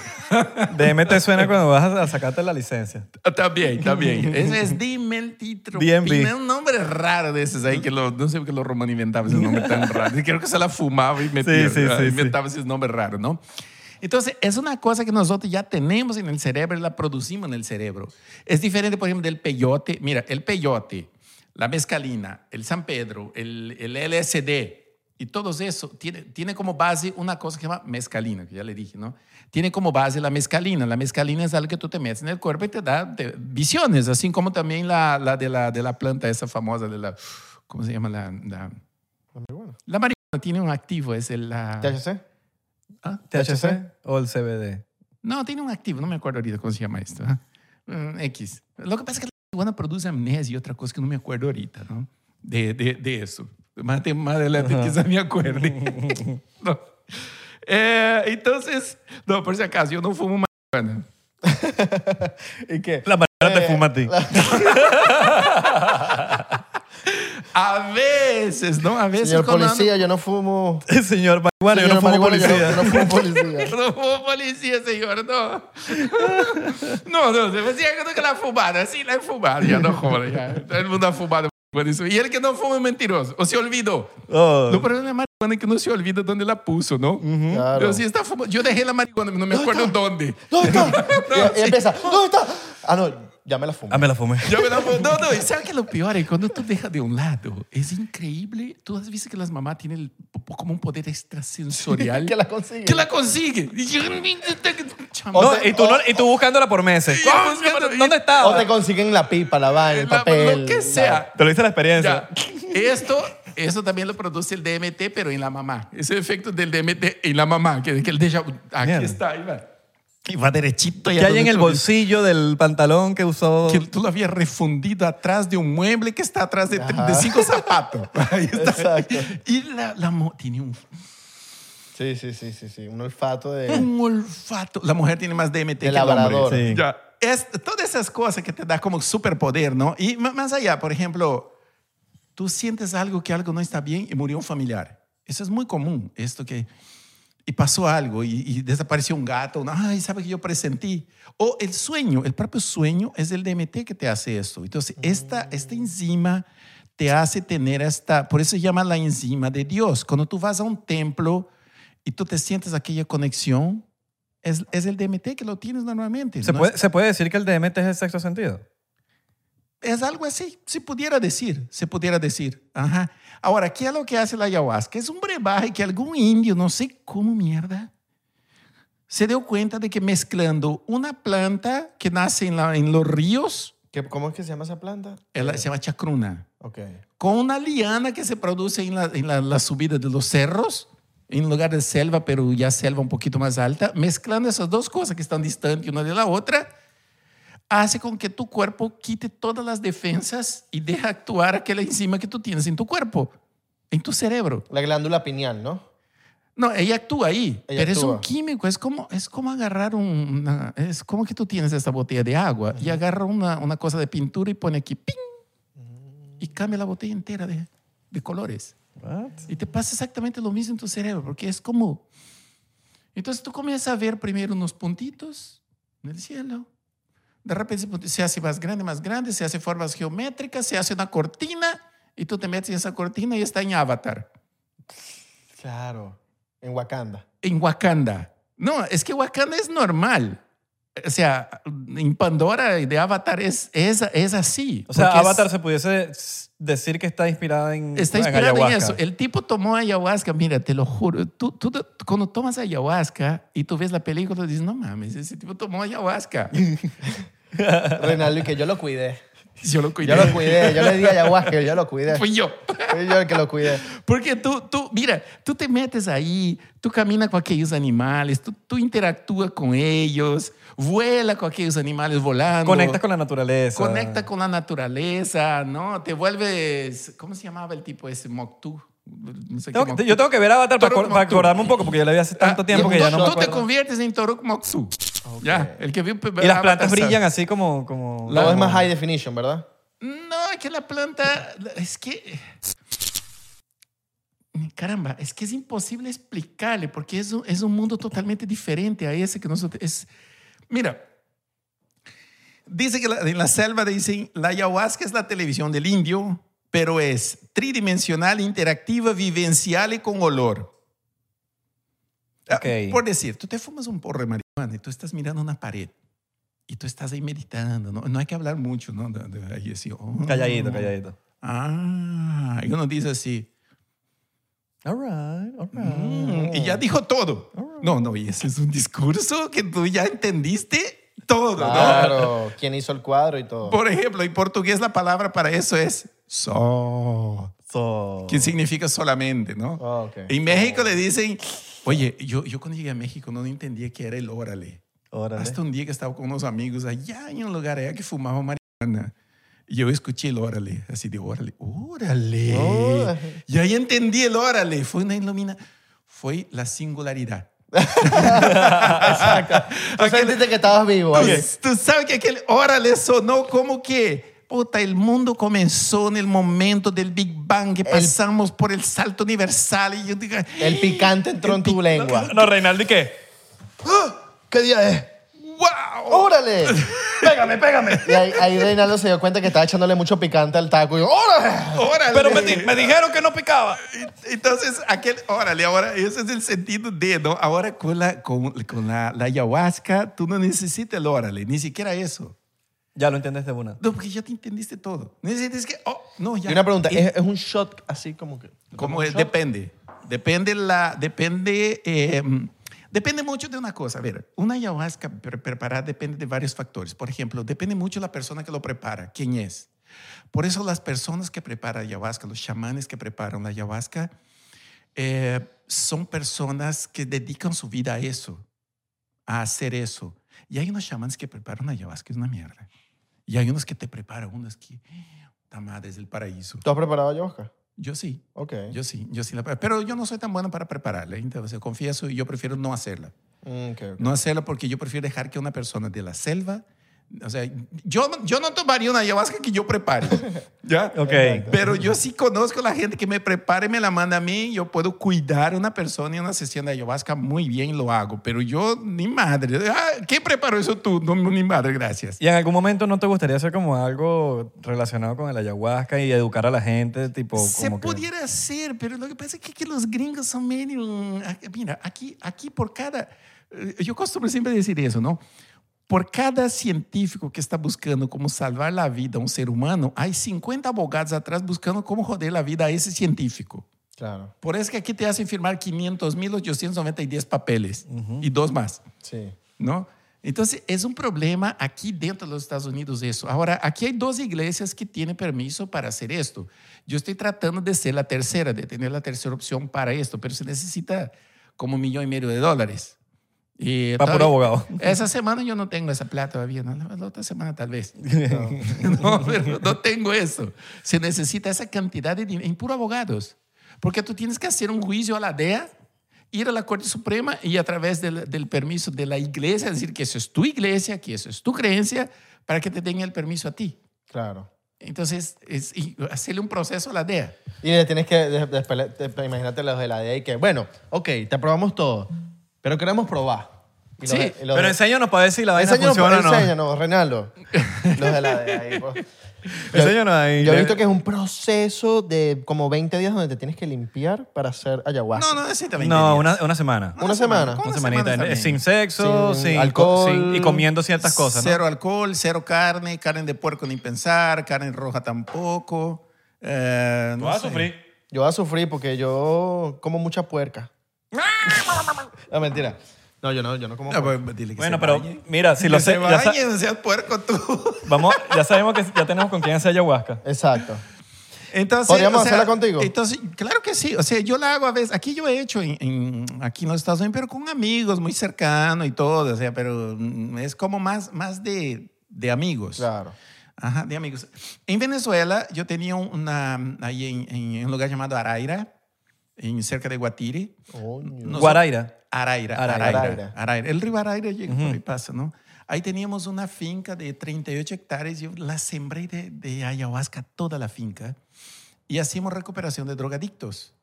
[SPEAKER 2] DMT suena cuando vas a sacarte la licencia.
[SPEAKER 3] También, también. Ese es.
[SPEAKER 2] DMV.
[SPEAKER 3] Es un nombre raro de esos ahí que lo, no sé por qué los romanos inventaban ese nombre tan raro. Creo que se la fumaba y metía,
[SPEAKER 2] Sí, sí, sí,
[SPEAKER 3] inventaba esos nombres raros, ¿no? Entonces, es una cosa que nosotros ya tenemos en el cerebro la producimos en el cerebro. Es diferente, por ejemplo, del peyote. Mira, el peyote, la mezcalina, el San Pedro, el, el LSD y todo eso tiene, tiene como base una cosa que se llama mezcalina, que ya le dije, ¿no? Tiene como base la mezcalina. La mezcalina es algo que tú te metes en el cuerpo y te da te- visiones, así como también la, la, de la de la planta esa famosa de la... ¿Cómo se llama? La, la,
[SPEAKER 1] La marihuana.
[SPEAKER 3] la marihuana tiene un activo, es el... La,
[SPEAKER 1] ¿THC?
[SPEAKER 3] ¿Ah?
[SPEAKER 2] ¿THC o el CBD?
[SPEAKER 3] No, tiene un activo, no me acuerdo ahorita cómo se llama esto. Mm, X. Lo que pasa es que la marihuana produce amnesia y otra cosa que no me acuerdo ahorita, ¿no? De, de, de eso. Más, de- más adelante quizás me acuerde. No. Eh, entonces, no, por si acaso, yo no fumo marihuana.
[SPEAKER 1] ¿Y qué?
[SPEAKER 2] La marihuana te
[SPEAKER 1] Eh,
[SPEAKER 2] fuma a ti.
[SPEAKER 3] A veces, ¿no? A veces
[SPEAKER 1] Señor
[SPEAKER 3] cuando ando-
[SPEAKER 1] policía, yo no fumo.
[SPEAKER 2] Señor marihuana, yo no fumo
[SPEAKER 1] marihuana, yo no-
[SPEAKER 2] policía.
[SPEAKER 1] Yo no fumo policía.
[SPEAKER 3] No fumo policía, señor, no. No, no, se me decía que no la fumada, sí la he fumado, ya no joda, ya. Todo el mundo ha fumado. por eso. Y el que no fuma es mentiroso, o se olvidó.
[SPEAKER 2] Oh.
[SPEAKER 3] No, pero la marihuana es que no se olvida dónde la puso, ¿no?
[SPEAKER 1] Claro.
[SPEAKER 3] Pero sí está fumando. Yo dejé la marihuana, no me acuerdo dónde.
[SPEAKER 1] ¿Dónde está? y, y empieza, ¿dónde está? Ah, no, ya me la fumé.
[SPEAKER 2] Ah, me la fumé.
[SPEAKER 3] Yo me la fu- No, no, y ¿sabes qué es lo peor? Es cuando tú dejas de un lado, es increíble. Tú has visto que las mamás tienen el- como un poder extrasensorial.
[SPEAKER 1] que la consigue.
[SPEAKER 3] Que la consigue.
[SPEAKER 2] No, y, tú no- y tú buscándola por meses. ¿Cómo?
[SPEAKER 3] buscando-
[SPEAKER 2] ¿Dónde está?
[SPEAKER 1] O te consiguen la pipa, la vaina, el
[SPEAKER 3] La-
[SPEAKER 1] papel.
[SPEAKER 3] Lo que sea.
[SPEAKER 2] Te lo dice la experiencia.
[SPEAKER 3] Ya. Esto, esto también lo produce el DMT, pero en la mamá. Ese efecto del DMT en la mamá, que, que él deja. Aquí
[SPEAKER 2] Mierda.
[SPEAKER 3] está, ahí va. Y va derechito.
[SPEAKER 2] ¿Qué hay en el bolsillo del pantalón que usó?
[SPEAKER 3] Que tú lo habías refundido atrás de un mueble que está atrás de, de cinco zapatos. Ahí está.
[SPEAKER 1] Exacto.
[SPEAKER 3] Y la, la mo- tiene un,
[SPEAKER 1] Sí, sí, sí, sí, sí. Un olfato de...
[SPEAKER 3] un olfato. La mujer tiene más DMT que
[SPEAKER 1] De
[SPEAKER 3] el hombre.
[SPEAKER 2] Sí.
[SPEAKER 3] Ya. Es, todas esas cosas que te da como superpoder, ¿no? Y m- más allá, por ejemplo, tú sientes algo que algo no está bien y murió un familiar. Eso es muy común, esto que... Y pasó algo y, y desapareció un gato. Ay, ¿sabe que yo presentí? O el sueño, el propio sueño es el DMT que te hace esto. Entonces, esta, esta enzima te hace tener esta... Por eso se llama la enzima de Dios. Cuando tú vas a un templo y tú te sientes aquella conexión, es, es el DMT que lo tienes normalmente.
[SPEAKER 2] ¿Se
[SPEAKER 3] ¿no?
[SPEAKER 2] puede, ¿Se puede decir que el DMT es el sexto sentido?
[SPEAKER 3] Es algo así, se pudiera decir, se pudiera decir. Ajá. Ahora, ¿qué es lo que hace la ayahuasca? Es un brebaje que algún indio, no sé cómo mierda, se dio cuenta de que mezclando una planta que nace en, la- en los ríos,
[SPEAKER 1] ¿Qué- ¿Cómo es que se llama esa planta?
[SPEAKER 3] se llama chacruna,
[SPEAKER 1] Ok.
[SPEAKER 3] con una liana que se produce en la, en la, la subida de los cerros, en lugar de selva, pero ya selva un poquito más alta, mezclando esas dos cosas que están distantes una de la otra, hace con que tu cuerpo quite todas las defensas y deja actuar aquella enzima que tú tienes en tu cuerpo, en tu cerebro.
[SPEAKER 1] La glándula pineal, ¿no?
[SPEAKER 3] No, ella actúa ahí,
[SPEAKER 1] Ella
[SPEAKER 3] pero es un químico, es como, es como agarrar un- una, es como que tú tienes esta botella de agua y agarra una, una cosa de pintura y pone aquí, ¡ping! y cambia la botella entera de, de colores.
[SPEAKER 2] What?
[SPEAKER 3] Y te pasa exactamente lo mismo en tu cerebro, porque es como... Entonces tú comienzas a ver primero unos puntitos en el cielo. De repente se hace más grande, más grande, se hace formas geométricas, se hace una cortina y tú te metes en esa cortina y está en Avatar,
[SPEAKER 1] Claro. En Wakanda.
[SPEAKER 3] en Wakanda. No, es que Wakanda es normal. O sea, en Pandora de Avatar es, es, es así.
[SPEAKER 2] O sea,
[SPEAKER 3] porque es-
[SPEAKER 2] Avatar se pudiese decir que está inspirada en
[SPEAKER 3] Está
[SPEAKER 2] en
[SPEAKER 3] inspirado en
[SPEAKER 2] ayahuasca.
[SPEAKER 3] eso. El tipo tomó ayahuasca, mira, te lo juro. Tú, tú, tú- cuando tomas ayahuasca y tú ves la película, dices, no mames, ese tipo tomó ayahuasca.
[SPEAKER 1] Reinaldo, y que yo lo cuidé.
[SPEAKER 3] Yo lo cuidé.
[SPEAKER 1] Yo lo cuidé. Yo le di ayahuasca, yo lo cuidé.
[SPEAKER 3] Fui yo.
[SPEAKER 1] Fui yo el que lo cuidé.
[SPEAKER 3] Porque tú, tú, mira, tú te metes ahí, tú caminas con aquellos animales, tú, tú interactúas con ellos, vuela con aquellos animales volando.
[SPEAKER 2] Conectas con la naturaleza.
[SPEAKER 3] Conecta con la naturaleza, ¿no? Te vuelves, ¿cómo se llamaba el tipo ese? Moctú. no sé
[SPEAKER 2] Tengo yo tengo que ver Avatar para, para acordarme un poco, porque yo la vi hace tanto
[SPEAKER 3] Ah,
[SPEAKER 2] tiempo que ya
[SPEAKER 3] tú-
[SPEAKER 2] no me
[SPEAKER 3] Tú te
[SPEAKER 2] acuerdo.
[SPEAKER 3] conviertes en Toruk Moksu. Ya, el que vio
[SPEAKER 2] Y las
[SPEAKER 3] Avatar
[SPEAKER 2] plantas
[SPEAKER 3] sabe.
[SPEAKER 2] brillan así como... como
[SPEAKER 1] Todo es más high definition, ¿verdad?
[SPEAKER 3] No, es que la planta, es que, caramba, es que es imposible explicarle porque es un, es un mundo totalmente diferente a ese que nosotros, es, mira, dice que la- en la selva dicen, la ayahuasca es la televisión del indio, pero es tridimensional, interactiva, vivencial y con olor. Ah,
[SPEAKER 2] Ok.
[SPEAKER 3] Por decir, tú te fumas un porro de marihuana y tú estás mirando una pared y tú estás ahí meditando, ¿no? No hay que hablar mucho, ¿no? Ahí así, oh.
[SPEAKER 2] Calladito, calladito.
[SPEAKER 3] Ah, y uno dice así,
[SPEAKER 2] All right, all right.
[SPEAKER 3] "Mm", y ya dijo todo. No, no, y ese es un discurso que tú ya entendiste todo, ¿no?
[SPEAKER 1] Claro. ¿Quién hizo el cuadro y todo?
[SPEAKER 3] Por ejemplo, en portugués la palabra para eso es so,
[SPEAKER 2] So-
[SPEAKER 3] que significa solamente, ¿no?
[SPEAKER 1] Ah, ok.
[SPEAKER 3] En México le dicen, oye, yo, yo cuando llegué a México no entendía qué era el órale.
[SPEAKER 2] Órale.
[SPEAKER 3] Hasta un día que estaba con unos amigos allá en un lugar allá que fumaba marihuana. Y yo escuché el órale, así de órale, órale.
[SPEAKER 1] Órale.
[SPEAKER 3] Y ahí entendí el órale. Fue una ilumina, fue la singularidad.
[SPEAKER 1] Tú sentiste que estabas vivo.
[SPEAKER 3] Tú, tú sabes que aquel órale sonó como que, puta, el mundo comenzó en el momento del Big Bang, que pasamos por el salto universal. Y yo digo,
[SPEAKER 1] El picante entró en tu lengua.
[SPEAKER 2] No, Reinaldo, ¿y qué?
[SPEAKER 1] ¿Qué día es?
[SPEAKER 3] ¡Wow!
[SPEAKER 1] ¡Órale!
[SPEAKER 2] Pégame, pégame.
[SPEAKER 1] Y ahí, ahí Reinaldo se dio cuenta que estaba echándole mucho picante al taco. Y yo, ¡órale!
[SPEAKER 3] ¡Órale!
[SPEAKER 2] Pero me, di- me dijeron que no picaba.
[SPEAKER 3] Entonces, aquel, órale, ahora ese es el sentido de, ¿no? Ahora con la, con, con la, la ayahuasca, tú no necesitas el órale, ni siquiera eso.
[SPEAKER 2] Ya lo entiendes de una.
[SPEAKER 3] No, porque ya te entendiste todo. Necesitas que, oh, no, ya.
[SPEAKER 1] Y una pregunta, ¿es, es un shot así como que?
[SPEAKER 3] como es, depende. Depende la, depende, eh, depende mucho de una cosa. A ver, una ayahuasca pre- preparada depende de varios factores. Por ejemplo, depende mucho de la persona que lo prepara, quién es. Por eso las personas que preparan ayahuasca, los chamanes que preparan la ayahuasca, eh, son personas que dedican su vida a eso, a hacer eso. Y hay unos chamanes que preparan ayahuasca, es una mierda. Y hay unos que te preparan, unos que, tamadas del paraíso.
[SPEAKER 1] ¿Tú has preparado?
[SPEAKER 3] Yo sí.
[SPEAKER 1] Ok.
[SPEAKER 3] Yo sí, yo sí la Pero yo no soy tan bueno para prepararla, entonces confieso y yo prefiero no hacerla.
[SPEAKER 1] Mm, ok, ok.
[SPEAKER 3] No hacerla porque yo prefiero dejar que una persona de la selva, o sea, yo, yo no tomaría una ayahuasca que yo prepare, ¿ya?
[SPEAKER 2] Ok.
[SPEAKER 3] Pero yo sí conozco a la gente que me prepara y me la manda a mí. Yo puedo cuidar a una persona en una sesión de ayahuasca muy bien y lo hago. Pero yo, ni madre. Ah, ¿Qué preparó eso tú? No, ni madre, gracias.
[SPEAKER 2] ¿Y en algún momento no te gustaría hacer como algo relacionado con el ayahuasca y educar a la gente? Tipo,
[SPEAKER 3] Se
[SPEAKER 2] como que-
[SPEAKER 3] pudiera hacer, pero lo que pasa es que, que los gringos son medio... Mira, aquí, aquí por cada... eh, Yo costumo siempre decir eso, ¿no? Por cada científico que está buscando cómo salvar la vida a un ser humano, hay 50 abogados atrás buscando cómo joder la vida a ese científico.
[SPEAKER 1] Claro,
[SPEAKER 3] Por eso que aquí te hacen firmar 500.890 papeles y dos más.
[SPEAKER 1] sí.
[SPEAKER 3] ¿no? Entonces, es un problema aquí dentro de los Estados Unidos eso. Ahora, aquí hay dos iglesias que tienen permiso para hacer esto. Yo estoy tratando de ser la tercera, de tener la tercera opción para esto, pero se necesita como un millón y medio de dólares. Y todavía-
[SPEAKER 2] abogado.
[SPEAKER 3] Esa semana yo no tengo esa plata todavía, ¿no? la, otra semana tal vez. No, pero no tengo eso. Se necesita esa cantidad de dinero en puro abogados. Porque tú tienes que hacer un juicio a la DEA, ir a la Corte Suprema y a través del, del permiso de la iglesia, decir que eso es tu iglesia, que eso es tu creencia, para que te den el permiso a ti.
[SPEAKER 1] Claro.
[SPEAKER 3] Entonces, es, y hacerle un proceso a la DEA.
[SPEAKER 1] Y le tienes que, de- de- de- imagínate los de la DEA y que, bueno, ok, te aprobamos todo, pero queremos probar. Y los
[SPEAKER 3] Sí,
[SPEAKER 1] de- y los
[SPEAKER 2] Pero
[SPEAKER 1] de-
[SPEAKER 2] enséñanos para ver si la vaina
[SPEAKER 1] Enséñanos,
[SPEAKER 2] funciona o no.
[SPEAKER 1] enséñanos, Reinaldo. Los de la DEA. ahí, pues.
[SPEAKER 2] Enséñanos ahí.
[SPEAKER 1] Yo he visto que es un proceso de como 20 días donde te tienes que limpiar para hacer ayahuasca.
[SPEAKER 3] No, no necesita 20
[SPEAKER 2] No,
[SPEAKER 3] días.
[SPEAKER 2] una, una semana.
[SPEAKER 1] Una semana.
[SPEAKER 3] ¿Cómo
[SPEAKER 2] Una semanita. sin sexo,
[SPEAKER 1] Sin
[SPEAKER 2] sin,
[SPEAKER 1] alcohol.
[SPEAKER 2] sin- y comiendo ciertas cosas, ¿no?
[SPEAKER 3] Cero alcohol, cero carne, carne de puerco ni pensar, carne roja tampoco. Eh,
[SPEAKER 2] Tú
[SPEAKER 3] no
[SPEAKER 2] vas a
[SPEAKER 3] sé.
[SPEAKER 2] sufrir.
[SPEAKER 1] Yo voy a sufrir porque yo como mucha puerca. no, mentira. No, yo no, yo no como puerca.
[SPEAKER 3] pues, dile que
[SPEAKER 2] Bueno,
[SPEAKER 3] se
[SPEAKER 2] pero
[SPEAKER 3] bañe.
[SPEAKER 2] mira, si lo
[SPEAKER 3] que se
[SPEAKER 2] sé, ya sa-
[SPEAKER 3] bañe, no seas puerco tú.
[SPEAKER 2] vamos, ya sabemos que ya tenemos con quién hacer ayahuasca.
[SPEAKER 1] Exacto.
[SPEAKER 3] Entonces,
[SPEAKER 1] ¿Podríamos
[SPEAKER 3] o sea,
[SPEAKER 1] hacerla contigo?
[SPEAKER 3] Entonces, claro que sí. O sea, yo la hago a veces. Aquí yo he hecho en, en- aquí en los Estados Unidos, pero con amigos muy cercanos y todo. O sea, pero mm, es como más, más de, de amigos.
[SPEAKER 1] Claro.
[SPEAKER 3] Ajá, de amigos. En Venezuela, yo tenía una, ahí en, en un lugar llamado Araira, en cerca de Guatire.
[SPEAKER 1] Coño.
[SPEAKER 3] Nosotros-
[SPEAKER 2] Guaraira.
[SPEAKER 3] Araira,
[SPEAKER 2] Araira.
[SPEAKER 3] Araira,
[SPEAKER 1] Araira.
[SPEAKER 3] Araira. El río Araira llega por ahí pasa, ¿no? Ahí teníamos una finca de 38 hectáreas. Yo la sembré de, de ayahuasca toda la finca y hacíamos recuperación de drogadictos.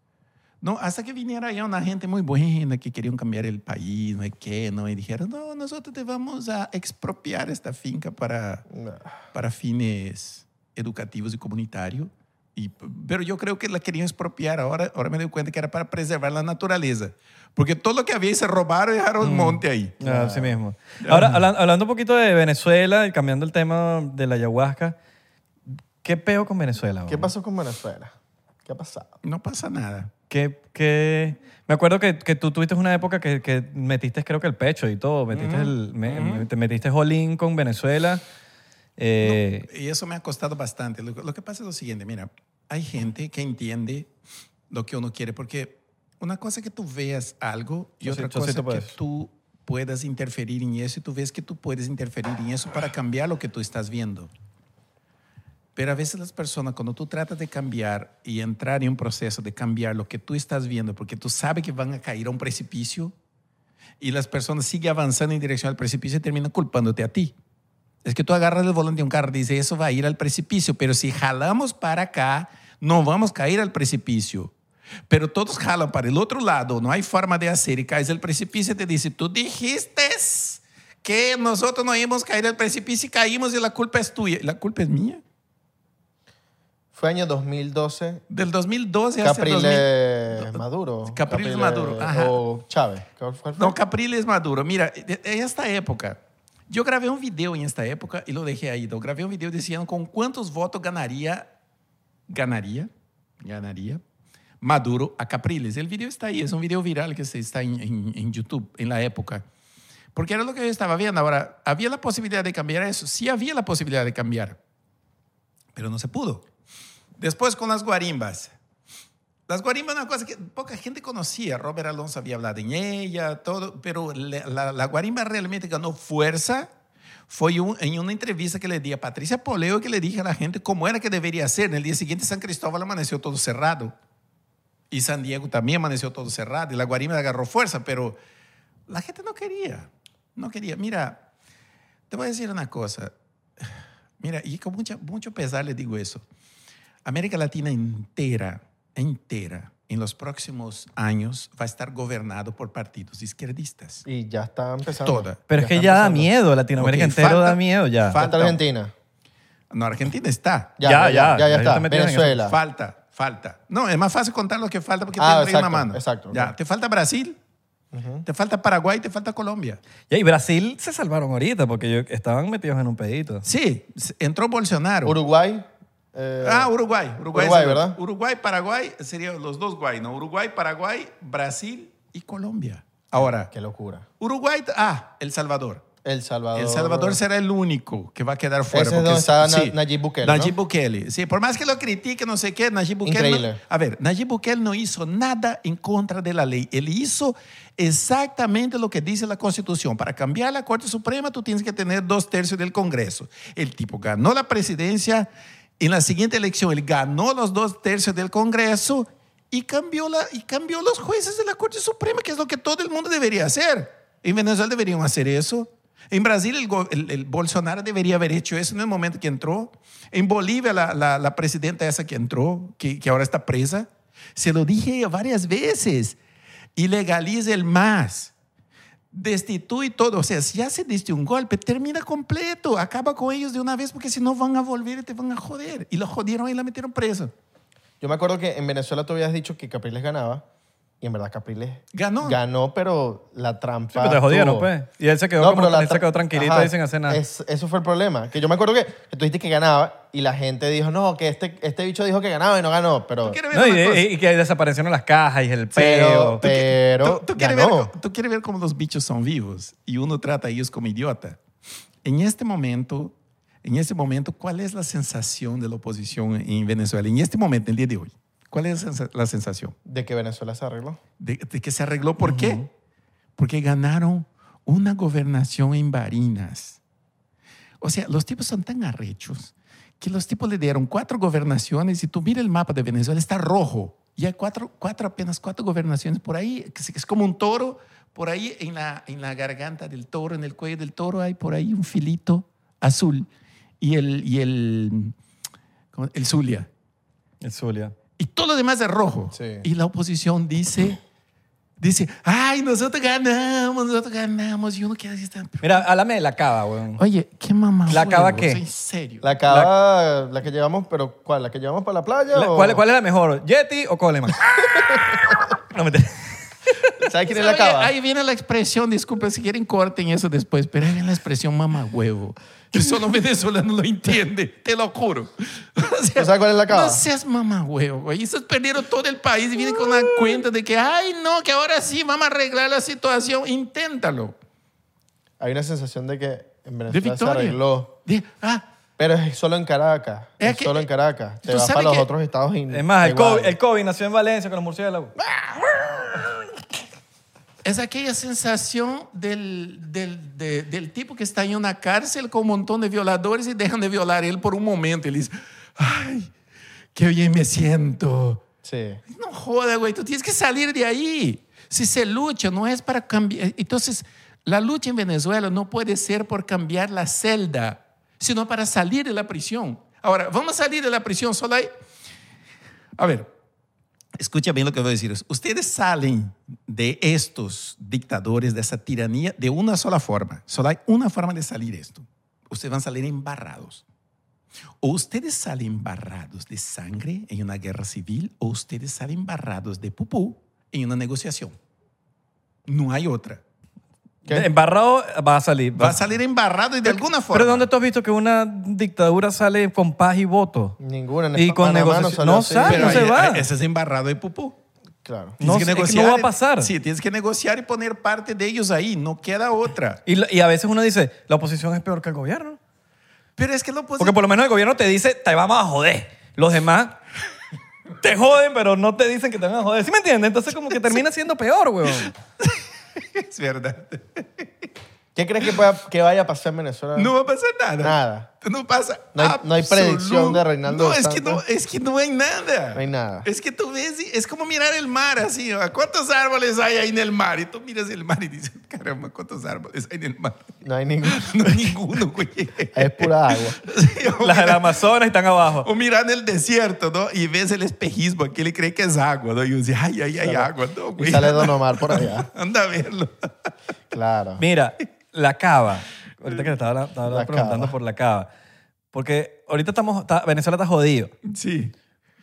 [SPEAKER 3] No, hasta que viniera ya una gente muy buena que querían cambiar el país, no hay qué, ¿no? Y dijeron, no, nosotros te vamos a expropiar esta finca para, para fines educativos y comunitarios. Y, pero yo creo que la querían expropiar. Ahora, ahora me doy cuenta que era para preservar la naturaleza. Porque todo lo que había se robaron y dejaron el monte ahí.
[SPEAKER 2] Ah, Así mismo. Ahora, hablan- hablando un poquito de Venezuela y cambiando el tema de la ayahuasca, ¿qué peo con Venezuela?
[SPEAKER 1] ¿Qué pasó con Venezuela? ¿Qué ha pasado?
[SPEAKER 3] No pasa nada.
[SPEAKER 2] ¿Qué, qué- Me acuerdo que, que tú tuviste una época que, que metiste, creo que el pecho y todo. Metiste el, me- te metiste Jolín con Venezuela. Eh,
[SPEAKER 3] Y eso me ha costado bastante. Lo, lo que pasa es lo siguiente, mira, hay gente que entiende lo que uno quiere, porque una cosa es que tú veas algo y otra cosa es que tú puedas interferir en eso y tú ves que tú puedes interferir en eso para cambiar lo que tú estás viendo. Pero a veces las personas, cuando tú tratas de cambiar y entrar en un proceso de cambiar lo que tú estás viendo, porque tú sabes que van a caer a un precipicio, y las personas siguen avanzando en dirección al precipicio y terminan culpándote a ti. Es que tú agarras el volante de un carro y dices, eso va a ir al precipicio, pero si jalamos para acá, no vamos a caer al precipicio. Pero todos jalan para el otro lado, no hay forma de hacer y caes al precipicio y te dice, tú dijiste que nosotros no íbamos a caer al precipicio y caímos y la culpa es tuya. ¿La culpa es mía?
[SPEAKER 1] Fue año 2012.
[SPEAKER 3] Del 2012 hasta el 2000.
[SPEAKER 1] Capriles Maduro.
[SPEAKER 3] Capriles Maduro, ajá.
[SPEAKER 1] O Chávez.
[SPEAKER 3] No, Capriles Maduro. Mira, en esta época, grabé un video en esta época y lo dejé ahí. Yo grabé un video diciendo con cuántos votos ganaría, ganaría, ganaría Maduro a Capriles. El video está ahí, es un video viral que está en YouTube en la época. Porque era lo que yo estaba viendo. Ahora, ¿había la posibilidad de cambiar eso? Sí había la posibilidad de cambiar, pero no se pudo. Después con las guarimbas. Las guarimbas una cosa que poca gente conocía. Robert Alonso había hablado en ella, todo, pero la, la- guarimba realmente ganó fuerza. Fue en una entrevista que le di a Patricia Poleo que le dije a la gente cómo era que debería ser. En el día siguiente San Cristóbal amaneció todo cerrado. Y San Diego también amaneció todo cerrado. Y la guarimba agarró fuerza, pero la gente no quería. No quería. Mira, te voy a decir una cosa. Mira, y con mucha, mucho pesar le digo eso. América Latina entera, entera, en los próximos años va a estar gobernado por partidos izquierdistas.
[SPEAKER 1] Y ya está empezando.
[SPEAKER 3] Toda.
[SPEAKER 2] pero es que ya da
[SPEAKER 1] empezando.
[SPEAKER 2] miedo. Latinoamérica
[SPEAKER 3] Ok,
[SPEAKER 2] entero
[SPEAKER 3] falta-
[SPEAKER 2] da miedo ya.
[SPEAKER 3] falta-
[SPEAKER 1] Argentina.
[SPEAKER 3] No, Argentina está.
[SPEAKER 1] Ya,
[SPEAKER 2] Ya,
[SPEAKER 1] ya, ya,
[SPEAKER 2] ya,
[SPEAKER 1] ya,
[SPEAKER 2] ya
[SPEAKER 1] está. Venezuela.
[SPEAKER 3] Falta, falta. No, es más fácil contar lo que falta porque
[SPEAKER 1] Ah,
[SPEAKER 3] te una mano.
[SPEAKER 1] exacto,
[SPEAKER 3] Ya,
[SPEAKER 1] ok.
[SPEAKER 3] te falta Brasil, te falta Paraguay, te falta Colombia.
[SPEAKER 2] Ya, y Brasil se salvaron ahorita porque estaban metidos en un pedito.
[SPEAKER 3] Sí, entró Bolsonaro.
[SPEAKER 1] Uruguay. Eh,
[SPEAKER 3] Ah, Uruguay. Uruguay,
[SPEAKER 1] ¿verdad?
[SPEAKER 3] Uruguay, Paraguay, serían los dos guay, ¿no? Uruguay, Paraguay, Brasil y Colombia. Ahora,
[SPEAKER 1] Qué locura.
[SPEAKER 3] Uruguay, ah, El Salvador.
[SPEAKER 1] El Salvador.
[SPEAKER 3] El Salvador será el único que va a quedar fuera.
[SPEAKER 1] Ese es
[SPEAKER 3] porque
[SPEAKER 1] donde está
[SPEAKER 3] sí,
[SPEAKER 1] Na- Nayib Bukele, ¿no?
[SPEAKER 3] Bukele. Sí, por más que lo critique, no sé qué, Nayib Bukele. no- a ver, Nayib Bukele no hizo nada en contra de la ley. Él hizo exactamente lo que dice la Constitución. Para cambiar la Corte Suprema, tú tienes que tener dos tercios del Congreso. El tipo ganó la presidencia. En la siguiente elección, él ganó los dos tercios del Congreso y cambió, la, y cambió los jueces de la Corte Suprema, que es lo que todo el mundo debería hacer. En Venezuela deberían hacer eso. En Brasil el, el- el Bolsonaro debería haber hecho eso en el momento que entró. En Bolivia la, la- la presidenta esa que entró, que, que ahora está presa, se lo dije varias veces, ilegaliza el MAS, destituye todo. O sea, si ya se diste un golpe, termina completo, acaba con ellos de una vez porque si no van a volver y te van a joder. Y lo jodieron y la metieron preso.
[SPEAKER 1] Yo me acuerdo que en Venezuela tú habías dicho que Capriles ganaba. Y en verdad Capriles
[SPEAKER 3] Ganó.
[SPEAKER 1] ganó, pero la trampa.
[SPEAKER 2] Sí, pero te jodieron,
[SPEAKER 1] estuvo-
[SPEAKER 2] pues. Y él se quedó,
[SPEAKER 1] No,
[SPEAKER 2] como,
[SPEAKER 1] pero la
[SPEAKER 2] él se quedó tranquilito
[SPEAKER 1] Ajá,
[SPEAKER 2] ahí sin hacer nada.
[SPEAKER 1] es- eso fue el problema. Que yo me acuerdo que, que tú dijiste que ganaba y la gente dijo, no, que este, este bicho dijo que ganaba y no ganó. Pero,
[SPEAKER 3] ¿Tú quieres ver
[SPEAKER 2] No, y, y- y que desaparecieron las cajas y el
[SPEAKER 1] pero,
[SPEAKER 2] peo.
[SPEAKER 1] pero
[SPEAKER 3] ¿Tú, tú quieres ver,
[SPEAKER 1] ganó.
[SPEAKER 3] tú quieres ver cómo los bichos son vivos y uno trata a ellos como idiota. En este momento, en este momento, ¿cuál es la sensación de la oposición en Venezuela? En este momento, el día de hoy, ¿cuál es la sensa- la sensación?
[SPEAKER 1] De que Venezuela se arregló.
[SPEAKER 3] De, de que se arregló. ¿Por qué? Porque ganaron una gobernación en Barinas. O sea, los tipos son tan arrechos que los tipos le dieron cuatro gobernaciones y tú mira el mapa de Venezuela, está rojo. Y hay cuatro, cuatro, apenas cuatro gobernaciones por ahí, que es- como un toro. Por ahí en la, en la garganta del toro, en el cuello del toro, hay por ahí un filito azul. Y el, y el, el Zulia.
[SPEAKER 2] El Zulia.
[SPEAKER 3] Y todo lo demás es rojo.
[SPEAKER 1] Sí.
[SPEAKER 3] Y la oposición dice, dice, ay, nosotros ganamos, nosotros ganamos. Y uno queda así, está,
[SPEAKER 2] Mira, háblame de la cava, weón.
[SPEAKER 3] Oye, qué mamá.
[SPEAKER 2] ¿La cava qué?
[SPEAKER 3] En serio.
[SPEAKER 1] La cava, la, que llevamos, pero ¿cuál? ¿La que llevamos para la playa?
[SPEAKER 2] La-
[SPEAKER 1] o-
[SPEAKER 2] ¿Cuál, ¿Cuál es la mejor? ¿Yeti o Coleman? no, mentira.
[SPEAKER 1] ¿Sabes quién es la
[SPEAKER 3] Oye,
[SPEAKER 1] cava?
[SPEAKER 3] Ahí viene la expresión, disculpen si quieren corten eso después, pero ahí viene la expresión mamá huevo. Que solo venezolano lo entiende, te lo juro. O sea,
[SPEAKER 1] ¿Tú sabes cuál es la cava?
[SPEAKER 3] No seas mamá huevo, güey. Estos perdieron todo el país y vienen con la cuenta de que, ay, no, que ahora sí vamos a arreglar la situación. Inténtalo.
[SPEAKER 1] Hay una sensación de que en Venezuela se arregló.
[SPEAKER 3] De- ah,
[SPEAKER 1] Pero es solo en Caracas.
[SPEAKER 3] Es
[SPEAKER 1] Es,
[SPEAKER 3] que-
[SPEAKER 1] solo en Caracas. Te vas para los
[SPEAKER 3] que-
[SPEAKER 1] otros estados
[SPEAKER 2] Es más, el. COVID, el COVID nació en Valencia con los murciélagos.
[SPEAKER 3] Es aquella sensación del, del, de- del tipo que está en una cárcel con un montón de violadores y dejan de violar él por un momento. Y le dice, ay, qué bien me siento.
[SPEAKER 1] Sí.
[SPEAKER 3] No joda, güey, tú tienes que salir de ahí. Si se lucha, no es para cambiar. Entonces, la lucha en Venezuela no puede ser por cambiar la celda, sino para salir de la prisión. Ahora, vamos a salir de la prisión, solo hay... A ver, escucha bien lo que voy a decir. Ustedes salen de estos dictadores, de esa tiranía, de una sola forma. Solo hay una forma de salir esto. Ustedes van a salir embarrados. O ustedes salen embarrados de sangre en una guerra civil, o ustedes salen embarrados de pupú en una negociación. No hay otra.
[SPEAKER 1] ¿Qué?
[SPEAKER 2] Embarrado va a salir.
[SPEAKER 3] Va a salir embarrado y de alguna forma.
[SPEAKER 2] Pero ¿dónde tú has visto que una dictadura sale con paz y voto?
[SPEAKER 1] Ninguna. En
[SPEAKER 2] Y con negociación- no sale,
[SPEAKER 3] Pero
[SPEAKER 2] no se va.
[SPEAKER 3] Ese es embarrado de pupú.
[SPEAKER 1] Claro.
[SPEAKER 2] No
[SPEAKER 3] Tienes
[SPEAKER 2] es que no va a pasar.
[SPEAKER 3] Sí, tienes que negociar y poner parte de ellos ahí. No queda otra.
[SPEAKER 2] Y, la- y a veces uno dice, la oposición es peor que el gobierno.
[SPEAKER 3] Pero es que lo
[SPEAKER 2] Porque por lo menos el gobierno te dice, te vamos a joder. Los demás te joden, pero no te dicen que te van a joder. ¿Sí me entiendes? Entonces como que termina siendo peor, weón.
[SPEAKER 3] es verdad.
[SPEAKER 1] ¿Qué crees que, pueda- que vaya a pasar en Venezuela?
[SPEAKER 3] No va a pasar nada.
[SPEAKER 1] Nada.
[SPEAKER 3] No pasa.
[SPEAKER 1] No hay- no hay predicción de Reinaldo
[SPEAKER 3] No, es que no, es que no hay nada.
[SPEAKER 1] No hay nada.
[SPEAKER 3] Es que tú ves, y es como mirar el mar así. ¿no? ¿Cuántos árboles hay ahí en el mar? Y tú miras el mar y dices, caramba, ¿cuántos árboles hay en el mar?
[SPEAKER 1] No hay ningún.
[SPEAKER 3] No hay ninguno, güey.
[SPEAKER 1] Es pura agua.
[SPEAKER 3] Sí,
[SPEAKER 2] Las del
[SPEAKER 3] mira-
[SPEAKER 2] Amazonas están abajo.
[SPEAKER 3] O mirar en el desierto, ¿no? Y ves el espejismo, aquí le cree que es agua, ¿no? Y uno dice, ay, ay, hay agua, no,
[SPEAKER 1] Y
[SPEAKER 3] güey.
[SPEAKER 1] sale Don Omar por allá.
[SPEAKER 3] Anda a verlo.
[SPEAKER 1] Claro.
[SPEAKER 2] Mira, la cava. Ahorita que te estaba, estaba
[SPEAKER 1] La
[SPEAKER 2] preguntando
[SPEAKER 1] cava.
[SPEAKER 2] por la cava. Porque ahorita estamos, está- Venezuela está jodido.
[SPEAKER 3] Sí.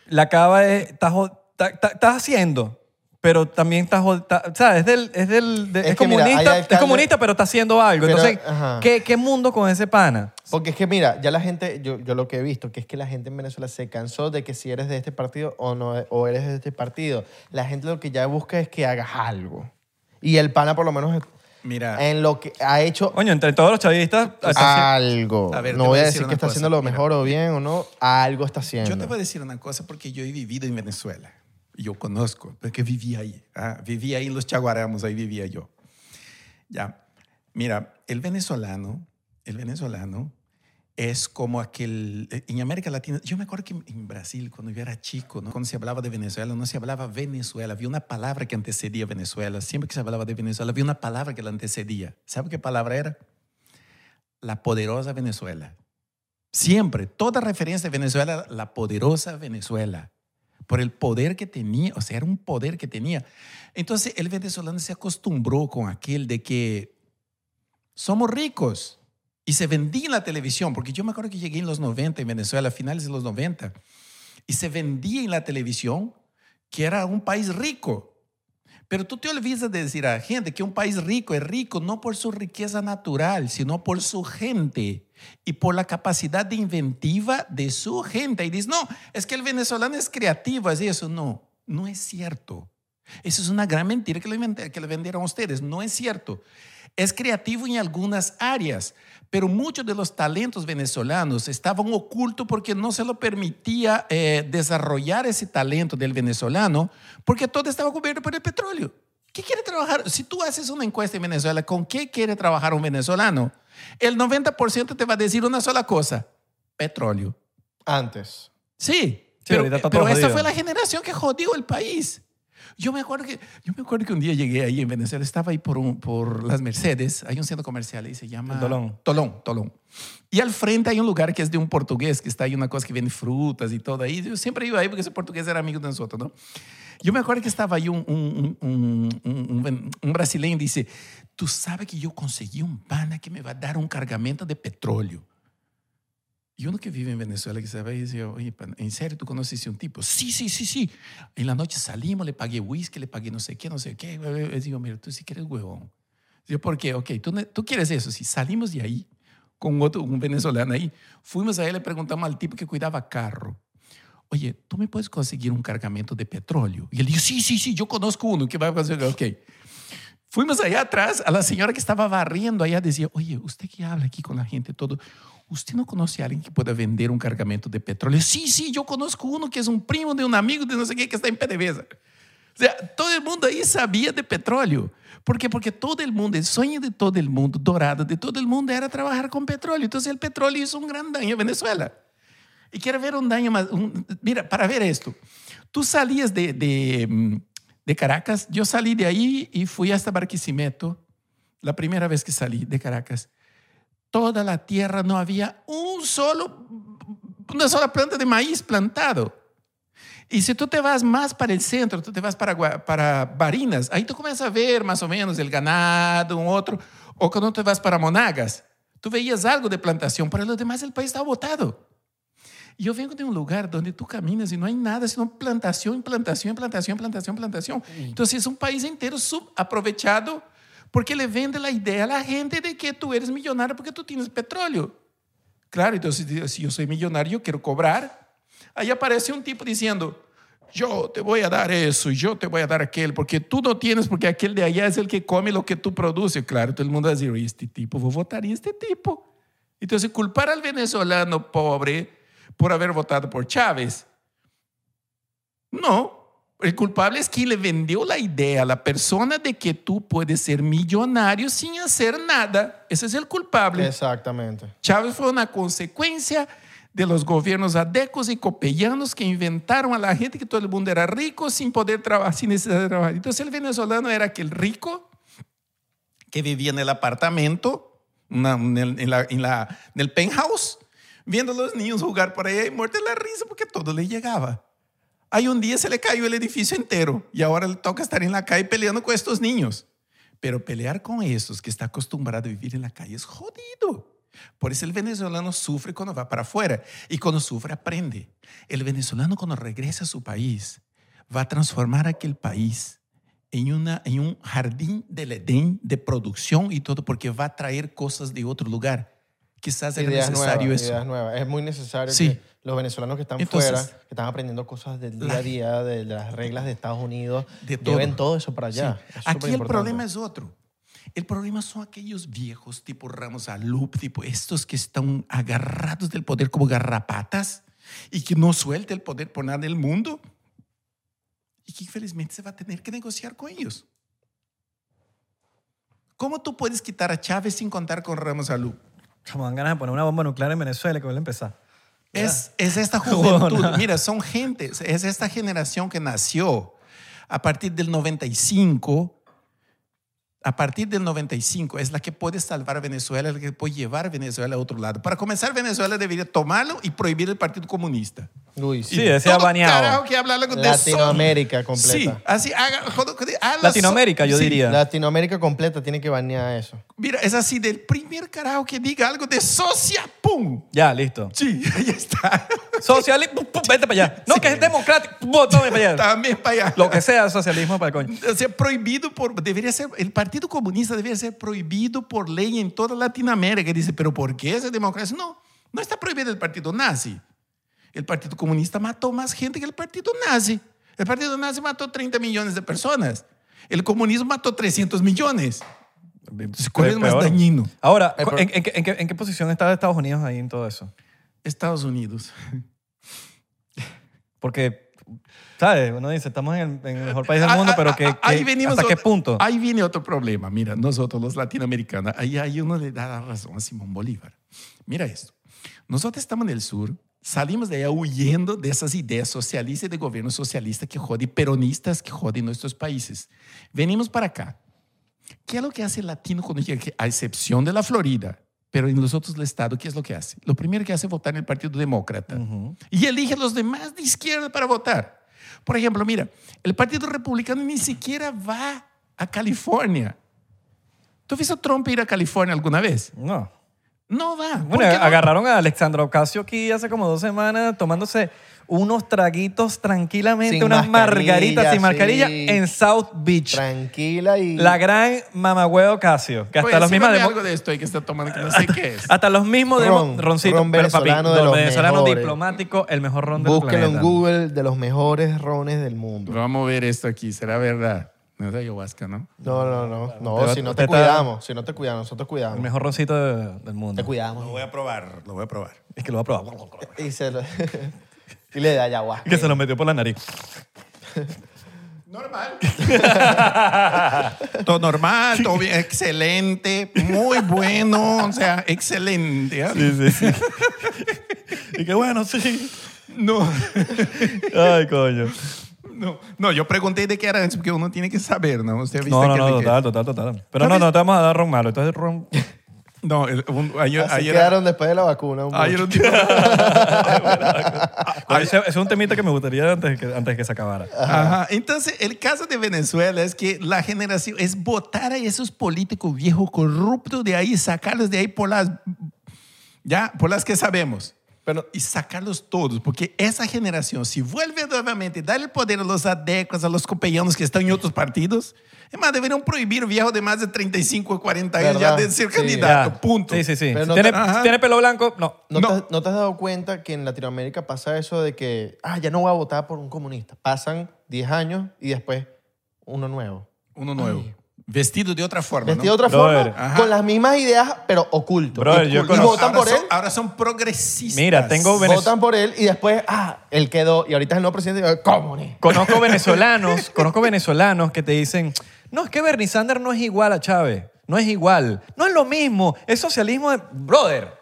[SPEAKER 2] La cava es, está, está, está- está haciendo, pero también está, está- ¿sabes? Es, del, es, del, de-
[SPEAKER 1] Es
[SPEAKER 2] es
[SPEAKER 1] que mira,
[SPEAKER 2] comunista, es comunista, pero está haciendo algo.
[SPEAKER 1] Pero,
[SPEAKER 2] Entonces. ¿qué, ¿qué mundo con ese pana?
[SPEAKER 1] Porque es que mira, ya la gente, yo, yo lo que he visto, que es que la gente en Venezuela se cansó de que si eres de este partido o no o eres de este partido. La gente lo que ya busca es que hagas algo. Y el pana por lo menos
[SPEAKER 3] Mira,
[SPEAKER 1] en lo que ha hecho
[SPEAKER 2] Coño, entre todos los chavistas,
[SPEAKER 1] algo.
[SPEAKER 3] A ver,
[SPEAKER 1] no
[SPEAKER 3] voy a decir
[SPEAKER 1] decir que está
[SPEAKER 3] cosa,
[SPEAKER 1] haciendo lo
[SPEAKER 3] mira.
[SPEAKER 1] mejor o bien o no, algo está haciendo.
[SPEAKER 3] yo te voy a decir una cosa porque yo he vivido en Venezuela. Yo conozco, porque viví ahí. ah, Viví ahí en los Chaguaramos, ahí vivía yo. Ya. Mira, el venezolano, el venezolano es como aquel, eh, en América Latina, yo me acuerdo que en Brasil, cuando yo era chico, ¿no? cuando se hablaba de Venezuela, no se hablaba Venezuela, había una palabra que antecedía Venezuela. Siempre que se hablaba de Venezuela, había una palabra que la antecedía. ¿Sabe qué palabra era? La poderosa Venezuela. Siempre, toda referencia de Venezuela, la poderosa Venezuela, por el poder que tenía, o sea, era un poder que tenía. Entonces, el venezolano se acostumbró con aquel de que somos ricos y se vendía en la televisión, porque yo me acuerdo que llegué en los 90 en Venezuela, a finales de los 90, y se vendía en la televisión que era un país rico. Pero tú te olvidas de decir a la gente que un país rico es rico no por su riqueza natural, sino por su gente y por la capacidad de inventiva de su gente. Y dices, no, es que el venezolano es creativo, es eso. No, no es cierto. Eso es una gran mentira que le, vendieron a ustedes. No es cierto. Es creativo en algunas áreas, pero muchos de los talentos venezolanos estaban ocultos porque no se lo permitía eh, desarrollar ese talento del venezolano, porque todo estaba cubierto por el petróleo. ¿Qué quiere trabajar? Si tú haces una encuesta en Venezuela, ¿con qué quiere trabajar un venezolano? El 90% te va a decir una sola cosa, petróleo.
[SPEAKER 1] Antes.
[SPEAKER 3] Sí, pero
[SPEAKER 2] está
[SPEAKER 3] pero esa
[SPEAKER 2] jodido.
[SPEAKER 3] fue la generación que jodió el país. Yo me acuerdo que, yo me acuerdo que un día llegué ahí en Venezuela, estaba ahí por, un- por las Mercedes, hay un centro comercial ahí, se llama...
[SPEAKER 2] Tolón.
[SPEAKER 3] Tolón, Tolón. Y al frente hay un lugar que es de un portugués, que está ahí una cosa que vende frutas y todo ahí. Yo siempre iba ahí porque ese portugués era amigo de nosotros, ¿no? Yo me acuerdo que estaba ahí un, un, un- un brasileño y dice, tú sabes que yo conseguí un pana que me va a dar un cargamento de petróleo. Y uno que vive en Venezuela que sabe dice, oye, ¿en serio tú conoces a un tipo? Sí, sí, sí, sí. En la noche salimos, le pagué whisky, le pagué no sé qué, no sé qué. Yo digo, mira, tú sí que eres huevón. Yo, ¿por qué? Ok, tú, tú quieres eso. Si salimos de ahí con otro, un venezolano ahí, fuimos a él, le preguntamos al tipo que cuidaba carro. Oye, ¿tú me puedes conseguir un cargamento de petróleo? Y él dijo, sí, sí, sí, yo conozco uno que va a conseguir. Ok. Fuimos allá atrás, a la señora que estaba barriendo allá decía, oye, usted que habla aquí con la gente todo, ¿usted no conoce a alguien que pueda vender un cargamento de petróleo? Sí, sí, yo conozco uno que es un primo de un amigo de no sé qué que está en PDVSA. O sea, todo el mundo ahí sabía de petróleo. ¿Por qué? Porque todo el mundo, el sueño de todo el mundo, dorado de todo el mundo era trabajar con petróleo. Entonces el petróleo hizo un gran daño a Venezuela. Y quiero ver un daño más. un- mira, para ver esto, tú salías de, de, mm, de Caracas, yo salí de ahí y fui hasta Barquisimeto, la primera vez que salí de Caracas. Toda la tierra no había un solo, una sola planta de maíz plantado. Y si tú te vas más para el centro, tú te vas para, para Barinas, ahí tú comienzas a ver más o menos el ganado, un otro. O cuando te vas para Monagas, tú veías algo de plantación, pero lo demás el país estaba botado. Y yo vengo de un lugar donde tú caminas y no hay nada, sino plantación, plantación, plantación, plantación, plantación. Entonces es un país entero subaprovechado porque le vende la idea a la gente de que tú eres millonario porque tú tienes petróleo. Claro, entonces si yo soy millonario, yo quiero cobrar. Ahí aparece un tipo diciendo, yo te voy a dar eso y yo te voy a dar aquel, porque tú no tienes, porque aquel de allá es el que come lo que tú produces. Claro, todo el mundo va a decir, "Oye, este tipo, voy a votar en este tipo. Entonces, culpar al venezolano pobre por haber votado por Chávez. No, el culpable es quien le vendió la idea a la persona de que tú puedes ser millonario sin hacer nada. Ese es el culpable.
[SPEAKER 1] Exactamente.
[SPEAKER 3] Chávez fue una consecuencia de los gobiernos adecos y copellanos que inventaron a la gente que todo el mundo era rico sin poder trabajar, sin necesidad de trabajar. Entonces el venezolano era aquel rico que vivía en el apartamento, en la- en la- en el penthouse, viendo a los niños jugar por ahí muerte la risa porque todo le llegaba. Hay un día se le cayó el edificio entero y ahora le toca estar en la calle peleando con estos niños. Pero pelear con estos que está acostumbrado a vivir en la calle es jodido. Por eso el venezolano sufre cuando va para afuera y cuando sufre aprende. El venezolano cuando regresa a su país va a transformar aquel país en, una, en un jardín del Edén de producción y todo porque va a traer cosas de otro lugar. Quizás era
[SPEAKER 1] Ideas
[SPEAKER 3] necesario
[SPEAKER 1] nuevas,
[SPEAKER 3] eso.
[SPEAKER 1] ideas nuevas. Es muy necesario
[SPEAKER 3] Sí.
[SPEAKER 1] que los venezolanos que están
[SPEAKER 3] Entonces,
[SPEAKER 1] fuera, que están aprendiendo cosas del día a día, de las reglas de Estados Unidos,
[SPEAKER 3] De todo.
[SPEAKER 1] lleven todo eso para allá.
[SPEAKER 3] Sí.
[SPEAKER 1] Es
[SPEAKER 3] Aquí el problema es otro. El problema son aquellos viejos tipo Ramos Alup, tipo estos que están agarrados del poder como garrapatas y que no suelta el poder por nada del mundo y que infelizmente se va a tener que negociar con ellos. ¿Cómo tú puedes quitar a Chávez sin contar con Ramos Alup?
[SPEAKER 2] Como dan ganas de poner una bomba nuclear en Venezuela que vuelve a empezar.
[SPEAKER 3] Es, es esta juventud. Mira, son gente, es esta generación que nació a partir del 95. A partir del 95 es la que puede salvar a Venezuela, la que puede llevar a Venezuela a otro lado. Para comenzar, Venezuela debería tomarlo y prohibir el Partido Comunista.
[SPEAKER 1] Uy,
[SPEAKER 2] Sí, decía
[SPEAKER 3] Todo
[SPEAKER 2] baneado.
[SPEAKER 3] carajo que habla algo de
[SPEAKER 1] Latinoamérica completa.
[SPEAKER 3] Sí, así haga, haga
[SPEAKER 2] Latinoamérica, yo
[SPEAKER 3] sí.
[SPEAKER 2] diría.
[SPEAKER 1] Latinoamérica completa tiene que banear eso.
[SPEAKER 3] Mira, es así del primer carajo que diga algo de socia, ¡pum!
[SPEAKER 2] Ya, listo.
[SPEAKER 3] Sí, ahí está.
[SPEAKER 2] Socialismo, pum, pum, vete para allá. No, que es democrático, pum, para allá.
[SPEAKER 3] También para allá.
[SPEAKER 2] Lo que sea socialismo para el coño.
[SPEAKER 3] O sea, prohibido por, debería ser, el Partido Comunista debería ser prohibido por ley en toda Latinoamérica. Dice, pero ¿por qué esa democracia? No, no está prohibido el Partido Nazi. El Partido Comunista mató más gente que el Partido Nazi. El Partido Nazi mató 30 millones de personas. El comunismo mató 300 millones. ¿cuál es más
[SPEAKER 2] Peor.
[SPEAKER 3] dañino?
[SPEAKER 2] Ahora, ¿en, en qué, en qué- en qué posición está Estados Unidos ahí en todo eso?
[SPEAKER 3] Estados Unidos.
[SPEAKER 2] Porque, ¿sabes? Uno dice, estamos en el, en el mejor país del
[SPEAKER 3] Ah,
[SPEAKER 2] mundo,
[SPEAKER 3] ah,
[SPEAKER 2] pero que,
[SPEAKER 3] ah,
[SPEAKER 2] que- ¿hasta qué punto?
[SPEAKER 3] Ahí viene otro problema. Mira, nosotros los latinoamericanos, ahí, ahí uno le da la razón a Simón Bolívar. Mira esto. Nosotros estamos en el sur, Salimos de allá huyendo de esas ideas socialistas y de gobierno socialista que joden, peronistas que joden nuestros países. Venimos para acá. ¿Qué es lo que hace el latino cuando llega? A excepción de la Florida, pero en los otros del Estado, ¿qué es lo que hace? Lo primero que hace es votar en el Partido Demócrata. Y elige a los demás de izquierda para votar. Por ejemplo, mira, el Partido Republicano ni siquiera va a California. ¿Tú viste a Trump ir a California alguna vez?
[SPEAKER 2] No.
[SPEAKER 3] No va. ¿Por
[SPEAKER 2] Bueno,
[SPEAKER 3] no?
[SPEAKER 2] agarraron a Alexandra Ocasio aquí hace como dos semanas tomándose unos traguitos tranquilamente,
[SPEAKER 1] Sin
[SPEAKER 2] unas margaritas sin mascarilla
[SPEAKER 1] sí.
[SPEAKER 2] en South Beach.
[SPEAKER 1] Tranquila y...
[SPEAKER 2] La gran mamagüeo Ocasio, que hasta
[SPEAKER 3] Oye,
[SPEAKER 2] los mismos
[SPEAKER 3] sírvame
[SPEAKER 2] demo-
[SPEAKER 3] algo de esto ahí que está tomando que no sé qué es.
[SPEAKER 2] hasta los mismos demo-
[SPEAKER 1] Ron,
[SPEAKER 2] roncitos,
[SPEAKER 1] ron
[SPEAKER 2] pero, papi,
[SPEAKER 1] venezolano de
[SPEAKER 2] los venezolanos
[SPEAKER 1] mejores.
[SPEAKER 2] diplomáticos, el mejor ron del
[SPEAKER 1] Búsquenlo en
[SPEAKER 2] planeta.
[SPEAKER 1] Google de los mejores rones del mundo.
[SPEAKER 3] Vamos a ver esto aquí, será verdad. No es de ayahuasca, ¿no?
[SPEAKER 1] No, no, no. No,
[SPEAKER 2] Pero
[SPEAKER 1] si no te
[SPEAKER 2] está-
[SPEAKER 1] cuidamos, si no te cuidamos, nosotros
[SPEAKER 2] El
[SPEAKER 1] cuidamos.
[SPEAKER 2] mejor roncito de- del mundo.
[SPEAKER 1] Te
[SPEAKER 4] Lo
[SPEAKER 1] cuidamos.
[SPEAKER 4] voy a probar, lo voy a probar.
[SPEAKER 2] Es que lo va a probar.
[SPEAKER 1] Y, se lo- y le da ayahuasca.
[SPEAKER 2] que se lo metió por la nariz.
[SPEAKER 3] Normal. todo normal, todo bien, excelente, muy bueno, o sea, excelente. ¿ah?
[SPEAKER 2] Sí, sí, sí. y qué bueno, sí.
[SPEAKER 3] No,
[SPEAKER 2] Ay, coño.
[SPEAKER 3] no, no, yo pregunté de qué era antes porque uno tiene que saber, ¿no? Usted ha visto
[SPEAKER 2] No, no,
[SPEAKER 3] que
[SPEAKER 2] no, total, total, total. Pero no, no te vamos a dar ron malo. Entonces, ron.
[SPEAKER 3] No, el- un- ayer,
[SPEAKER 1] Así
[SPEAKER 3] ayer,
[SPEAKER 1] quedaron después de la vacuna. un
[SPEAKER 3] ayer un tipo-
[SPEAKER 2] Ese, ese es un temita que me gustaría antes que, antes que se acabara.
[SPEAKER 3] Ajá. Entonces, el caso de Venezuela es que la generación es votar a esos políticos viejos corruptos de ahí, sacarlos de ahí por las, ya, por las que sabemos.
[SPEAKER 1] Pero-
[SPEAKER 3] y sacarlos todos, porque esa generación, si vuelve nuevamente, dar el poder a los adecos, a los copellanos que están en otros partidos, es más, deberían prohibir viejos de más de 35 o 40 años ya
[SPEAKER 1] ¿Verdad?
[SPEAKER 3] de ser
[SPEAKER 1] Sí.
[SPEAKER 3] candidato,
[SPEAKER 2] Ya.
[SPEAKER 3] punto.
[SPEAKER 2] Sí, sí, sí.
[SPEAKER 1] Pero
[SPEAKER 2] Si
[SPEAKER 1] no
[SPEAKER 2] tiene,
[SPEAKER 1] te-
[SPEAKER 2] si tiene pelo blanco, no.
[SPEAKER 1] ¿No,
[SPEAKER 3] No.
[SPEAKER 1] Te, ¿No te has dado cuenta que en Latinoamérica pasa eso de que, ah, ya no voy a votar por un comunista? Pasan 10 años y después uno nuevo.
[SPEAKER 3] Uno nuevo. Vestido de otra forma.
[SPEAKER 1] Vestido de
[SPEAKER 3] ¿no?
[SPEAKER 1] otra
[SPEAKER 2] Brother.
[SPEAKER 1] forma,
[SPEAKER 3] Ajá.
[SPEAKER 1] con las mismas ideas, pero oculto.
[SPEAKER 2] Brother, yo
[SPEAKER 1] y
[SPEAKER 2] conozco-
[SPEAKER 1] votan
[SPEAKER 3] ahora
[SPEAKER 1] por
[SPEAKER 3] son,
[SPEAKER 1] él,
[SPEAKER 3] Ahora son progresistas.
[SPEAKER 2] Mira, tengo Venez-
[SPEAKER 1] votan por él y después, ah, él quedó y ahorita es el nuevo presidente. y, Comunista.
[SPEAKER 2] Conozco venezolanos, conozco venezolanos que te dicen, no, es que Bernie Sanders no es igual a Chávez. No es igual. No es lo mismo. Es socialismo de... Brother,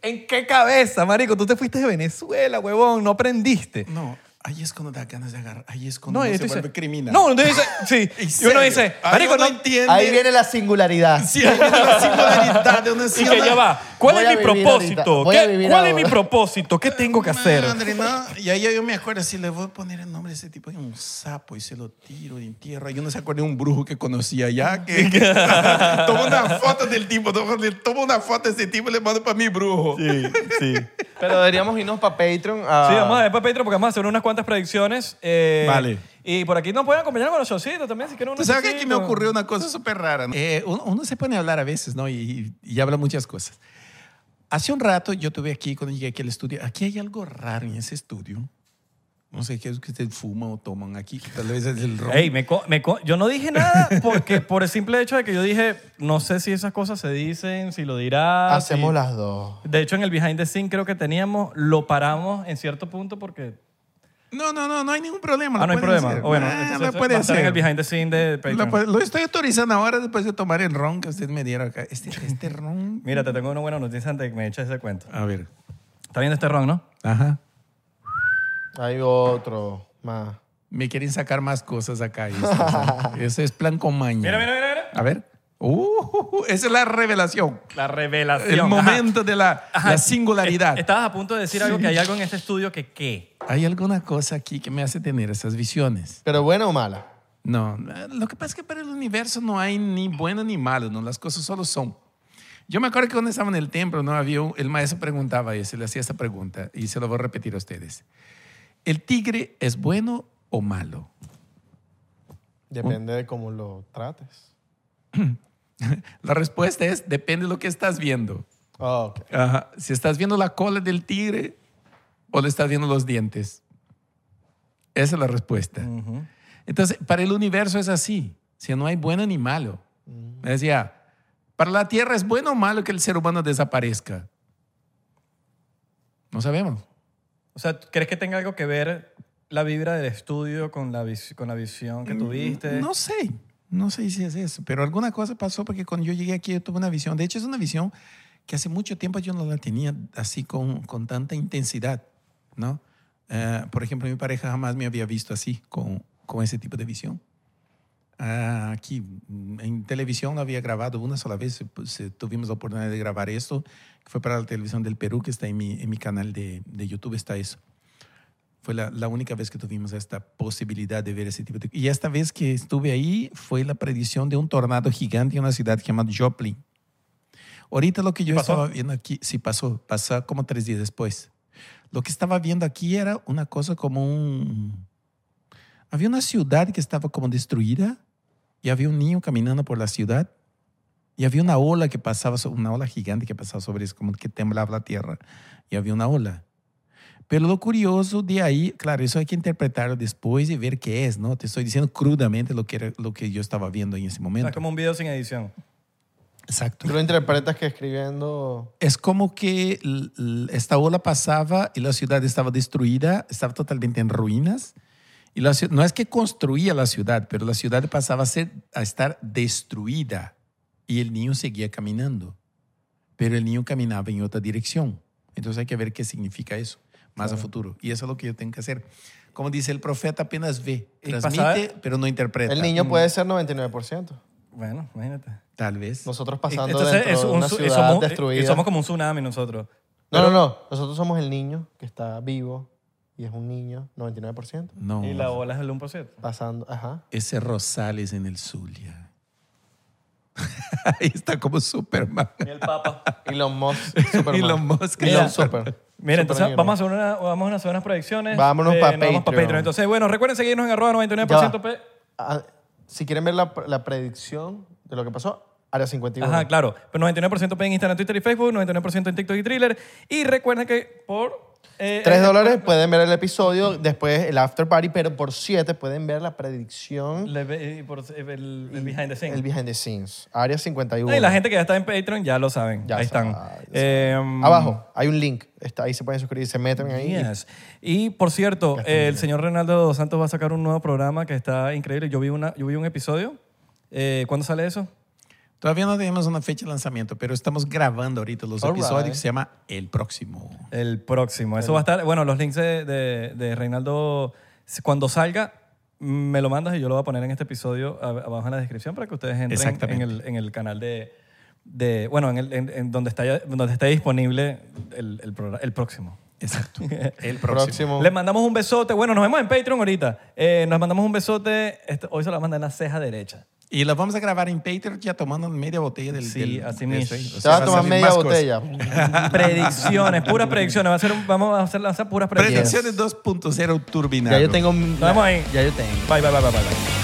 [SPEAKER 2] ¿en qué cabeza, marico? Tú te fuiste de Venezuela, huevón. No aprendiste.
[SPEAKER 3] No, ahí es cuando da ganas de agarrar. Ahí es cuando
[SPEAKER 2] No,
[SPEAKER 3] uno se
[SPEAKER 2] tú
[SPEAKER 3] vuelve criminal.
[SPEAKER 2] No, uno dice, sí. Y uno dice,
[SPEAKER 3] Ahí
[SPEAKER 2] marico,
[SPEAKER 3] uno
[SPEAKER 2] no,
[SPEAKER 3] entiende.
[SPEAKER 1] Ahí viene la singularidad.
[SPEAKER 3] Sí, hay una singularidad de una
[SPEAKER 2] Y que ya va. ¿Cuál
[SPEAKER 1] Voy
[SPEAKER 2] es
[SPEAKER 1] a
[SPEAKER 2] mi
[SPEAKER 1] vivir
[SPEAKER 2] propósito?
[SPEAKER 1] ahorita. Voy a
[SPEAKER 2] ¿Qué-
[SPEAKER 1] vivir
[SPEAKER 2] ¿Cuál es
[SPEAKER 1] ahora.
[SPEAKER 2] mi propósito? ¿Qué tengo que hacer?
[SPEAKER 3] Madre, no. Y ahí yo me acuerdo, si le voy a poner el nombre de ese tipo, es un sapo y se lo tiro de tierra. Y uno se acuerda de un brujo que conocía allá, que, que toma una foto del tipo, toma, le toma una foto de ese tipo y le mando para mi brujo.
[SPEAKER 2] Sí, sí.
[SPEAKER 1] Pero deberíamos irnos para Patreon a...
[SPEAKER 2] Sí, vamos a ver para Patreon porque vamos a hacer unas cuantas predicciones. eh,
[SPEAKER 3] Vale.
[SPEAKER 2] Y por aquí nos pueden acompañar con los showcitos también, si quieren
[SPEAKER 3] Tú
[SPEAKER 2] unos
[SPEAKER 3] sabes que aquí me
[SPEAKER 2] showcitos.
[SPEAKER 3] ocurrió una cosa súper rara. ¿no? Eh, uno, uno se pone a hablar a veces, ¿no? Y, y habla muchas cosas. Hace un rato yo tuve aquí, cuando llegué aquí al estudio, aquí hay algo raro en ese estudio. No sé qué es que ustedes fuman o toman aquí, que tal vez es el ron.
[SPEAKER 2] Ey, me co- me co- yo no dije nada porque por el simple hecho de que yo dije, no sé si esas cosas se dicen, si lo dirá.
[SPEAKER 1] Hacemos
[SPEAKER 2] si-
[SPEAKER 1] las dos.
[SPEAKER 2] De hecho, en el behind the scene creo que teníamos, lo paramos en cierto punto porque...
[SPEAKER 3] No, no, no, no hay ningún problema.
[SPEAKER 2] Ah,
[SPEAKER 3] lo
[SPEAKER 2] no hay problema.
[SPEAKER 3] hacer.
[SPEAKER 2] O bueno,
[SPEAKER 3] Ah, lo puede
[SPEAKER 2] estar en
[SPEAKER 3] hacer.
[SPEAKER 2] el behind the scene de
[SPEAKER 3] Lo,
[SPEAKER 2] Patreon.
[SPEAKER 3] puede- lo estoy autorizando ahora después de tomar el ron que usted me diera acá. Este, este ron.
[SPEAKER 2] Mira, te tengo una buena noticia antes de que me eches ese cuento.
[SPEAKER 3] A ver.
[SPEAKER 2] ¿Está viendo este ron, no?
[SPEAKER 3] Ajá.
[SPEAKER 1] Hay otro más.
[SPEAKER 3] Me quieren sacar más cosas acá. Eso es plan con maña.
[SPEAKER 2] Mira, mira, mira. mira.
[SPEAKER 3] A ver. Uh, esa es la revelación.
[SPEAKER 2] La revelación.
[SPEAKER 3] El
[SPEAKER 2] Ajá.
[SPEAKER 3] momento de la,
[SPEAKER 2] Ajá.
[SPEAKER 3] la singularidad.
[SPEAKER 2] Estabas a punto de decir algo que hay algo en este estudio que qué.
[SPEAKER 3] Hay alguna cosa aquí que me hace tener esas visiones.
[SPEAKER 1] ¿Pero buena o mala?
[SPEAKER 3] No, lo que pasa es que para el universo no hay ni bueno ni malo, ¿no? Las cosas solo son. Yo me acuerdo que cuando estaba en el templo, ¿no? Había un- el maestro preguntaba eso, le hacía esta pregunta y se lo voy a repetir a ustedes. ¿El tigre es bueno o malo?
[SPEAKER 1] Depende de cómo lo trates.
[SPEAKER 3] La respuesta es, depende de lo que estás viendo.
[SPEAKER 1] Ah, ok.
[SPEAKER 3] Ajá. Si estás viendo la cola del tigre o le estás viendo los dientes. Esa es la respuesta. Entonces, para el universo es así. Si no hay bueno ni malo. Me decía, para la Tierra es bueno o malo que el ser humano desaparezca. No sabemos.
[SPEAKER 2] O sea, ¿crees que tenga algo que ver la vibra del estudio con la, vis- con la visión que tuviste?
[SPEAKER 3] Mm, No sé, no sé si es eso, pero alguna cosa pasó porque cuando yo llegué aquí tuve una visión. De hecho, es una visión que hace mucho tiempo yo no la tenía así con, con tanta intensidad, ¿no? Eh, por ejemplo, mi pareja jamás me había visto así, con, con ese tipo de visión. Ah, aquí en televisión había grabado una sola vez, pues, tuvimos la oportunidad de grabar esto, fue para la televisión del Perú, que está en mi, en mi canal de, de YouTube, está eso. Fue la, la, única vez que tuvimos esta posibilidad de ver ese tipo de... Y esta vez que estuve ahí fue la predicción de un tornado gigante en una ciudad llamada Joplin. Ahorita lo que yo
[SPEAKER 2] ¿Pasó?
[SPEAKER 3] estaba viendo aquí, sí pasó, pasó como tres días después. Lo que estaba viendo aquí era una cosa como un... Había una ciudad que estaba como destruida y había un niño caminando por la ciudad y había una ola que pasaba, una ola gigante que pasaba sobre eso, como que temblaba la tierra y había una ola. Pero lo curioso de ahí, claro, eso hay que interpretarlo después y ver qué es, ¿no? Te estoy diciendo crudamente lo que, era, lo que yo estaba viendo en ese momento.
[SPEAKER 2] Es como un video sin edición.
[SPEAKER 3] Exacto.
[SPEAKER 1] Tú lo interpretas que escribiendo...
[SPEAKER 3] Es como que esta ola pasaba y la ciudad estaba destruida, estaba totalmente en ruinas. Y la, no es que construía la ciudad, pero la ciudad pasaba a, ser, a estar destruida y el niño seguía caminando. Pero el niño caminaba en otra dirección. Entonces hay que ver qué significa eso más claro. a futuro. Y eso es lo que yo tengo que hacer. Como dice el profeta, apenas ve, transmite, pero no interpreta.
[SPEAKER 1] El niño puede ser 99%.
[SPEAKER 2] Bueno, imagínate.
[SPEAKER 3] Tal vez.
[SPEAKER 1] Nosotros pasando
[SPEAKER 2] Entonces,
[SPEAKER 1] dentro
[SPEAKER 2] es un,
[SPEAKER 1] de una ciudad
[SPEAKER 2] somos,
[SPEAKER 1] destruida.
[SPEAKER 2] somos como un tsunami nosotros.
[SPEAKER 1] No, no, no. Nosotros somos el niño que está vivo y es un niño, 99%.
[SPEAKER 3] No.
[SPEAKER 2] Y la ola es el 1%.
[SPEAKER 1] Pasando, ajá.
[SPEAKER 3] Ese Rosales en el Zulia. Ahí está como Superman.
[SPEAKER 2] Y el Papa.
[SPEAKER 1] Elon Musk, Superman.
[SPEAKER 3] Elon Musk.
[SPEAKER 1] Elon Super.
[SPEAKER 2] Mira, entonces vamos a hacer, una, vamos a hacer unas proyecciones.
[SPEAKER 1] Vámonos
[SPEAKER 2] Eh,
[SPEAKER 1] pa'
[SPEAKER 2] nos vamos pa'
[SPEAKER 1] Patreon.
[SPEAKER 2] Entonces, bueno, recuerden seguirnos en arroba 99%
[SPEAKER 1] Ya va.
[SPEAKER 2] P.
[SPEAKER 1] Ah, si quieren ver la, la predicción de lo que pasó, área 51.
[SPEAKER 2] Ajá, claro. Pero 99% P en Instagram, Twitter y Facebook, 99% en TikTok y Thriller. Y recuerden que por... eh,
[SPEAKER 1] 3
[SPEAKER 2] eh,
[SPEAKER 1] dólares pueden ver el episodio, después el after party, pero por 7 pueden ver la predicción,
[SPEAKER 2] le y por el, el behind the scenes.
[SPEAKER 1] el behind the scenes. Área 51.
[SPEAKER 2] No, y la gente que ya está en Patreon ya lo saben.
[SPEAKER 1] Ya
[SPEAKER 2] ahí están.
[SPEAKER 1] sabe, ya
[SPEAKER 2] Eh,
[SPEAKER 1] Abajo hay un link, está ahí se pueden suscribir, se meten ahí.
[SPEAKER 2] Yes. Y por cierto, eh, el señor Reinaldo dos Santos va a sacar un nuevo programa que está increíble. Yo vi, una, yo vi un episodio. Eh, ¿Cuándo sale eso?
[SPEAKER 3] Todavía no tenemos una fecha de lanzamiento, pero estamos grabando ahorita los
[SPEAKER 1] All
[SPEAKER 3] episodios
[SPEAKER 1] right.
[SPEAKER 3] que se llama El Próximo.
[SPEAKER 2] El próximo. Eso va a estar. Bueno, los links de, de, de Reinaldo, cuando salga, me lo mandas y yo lo voy a poner en este episodio ab- abajo en la descripción para que ustedes entren en el, en el canal de. de bueno, en, el, en, en donde, está, ya- donde esté disponible el, el, el próximo.
[SPEAKER 3] Exacto. El próximo.
[SPEAKER 1] Próximo.
[SPEAKER 2] Les mandamos un besote. Bueno, nos vemos en Patreon ahorita. Eh, nos mandamos un besote. Este- hoy se lo manda en la ceja derecha.
[SPEAKER 3] Y la vamos a grabar en Patreon ya tomando media botella del
[SPEAKER 2] Sí,
[SPEAKER 3] del-
[SPEAKER 2] así mismo.
[SPEAKER 3] O
[SPEAKER 1] Se
[SPEAKER 3] sea,
[SPEAKER 1] va a tomar media botella.
[SPEAKER 2] predicciones, puras predicciones. Va a ser un- vamos a hacer lanzar puras predicciones.
[SPEAKER 3] Predicciones 2.0 turbinado.
[SPEAKER 1] Ya yo tengo...
[SPEAKER 2] Nos vemos ahí.
[SPEAKER 1] Ya yo tengo.
[SPEAKER 2] Bye, bye, bye, bye. bye.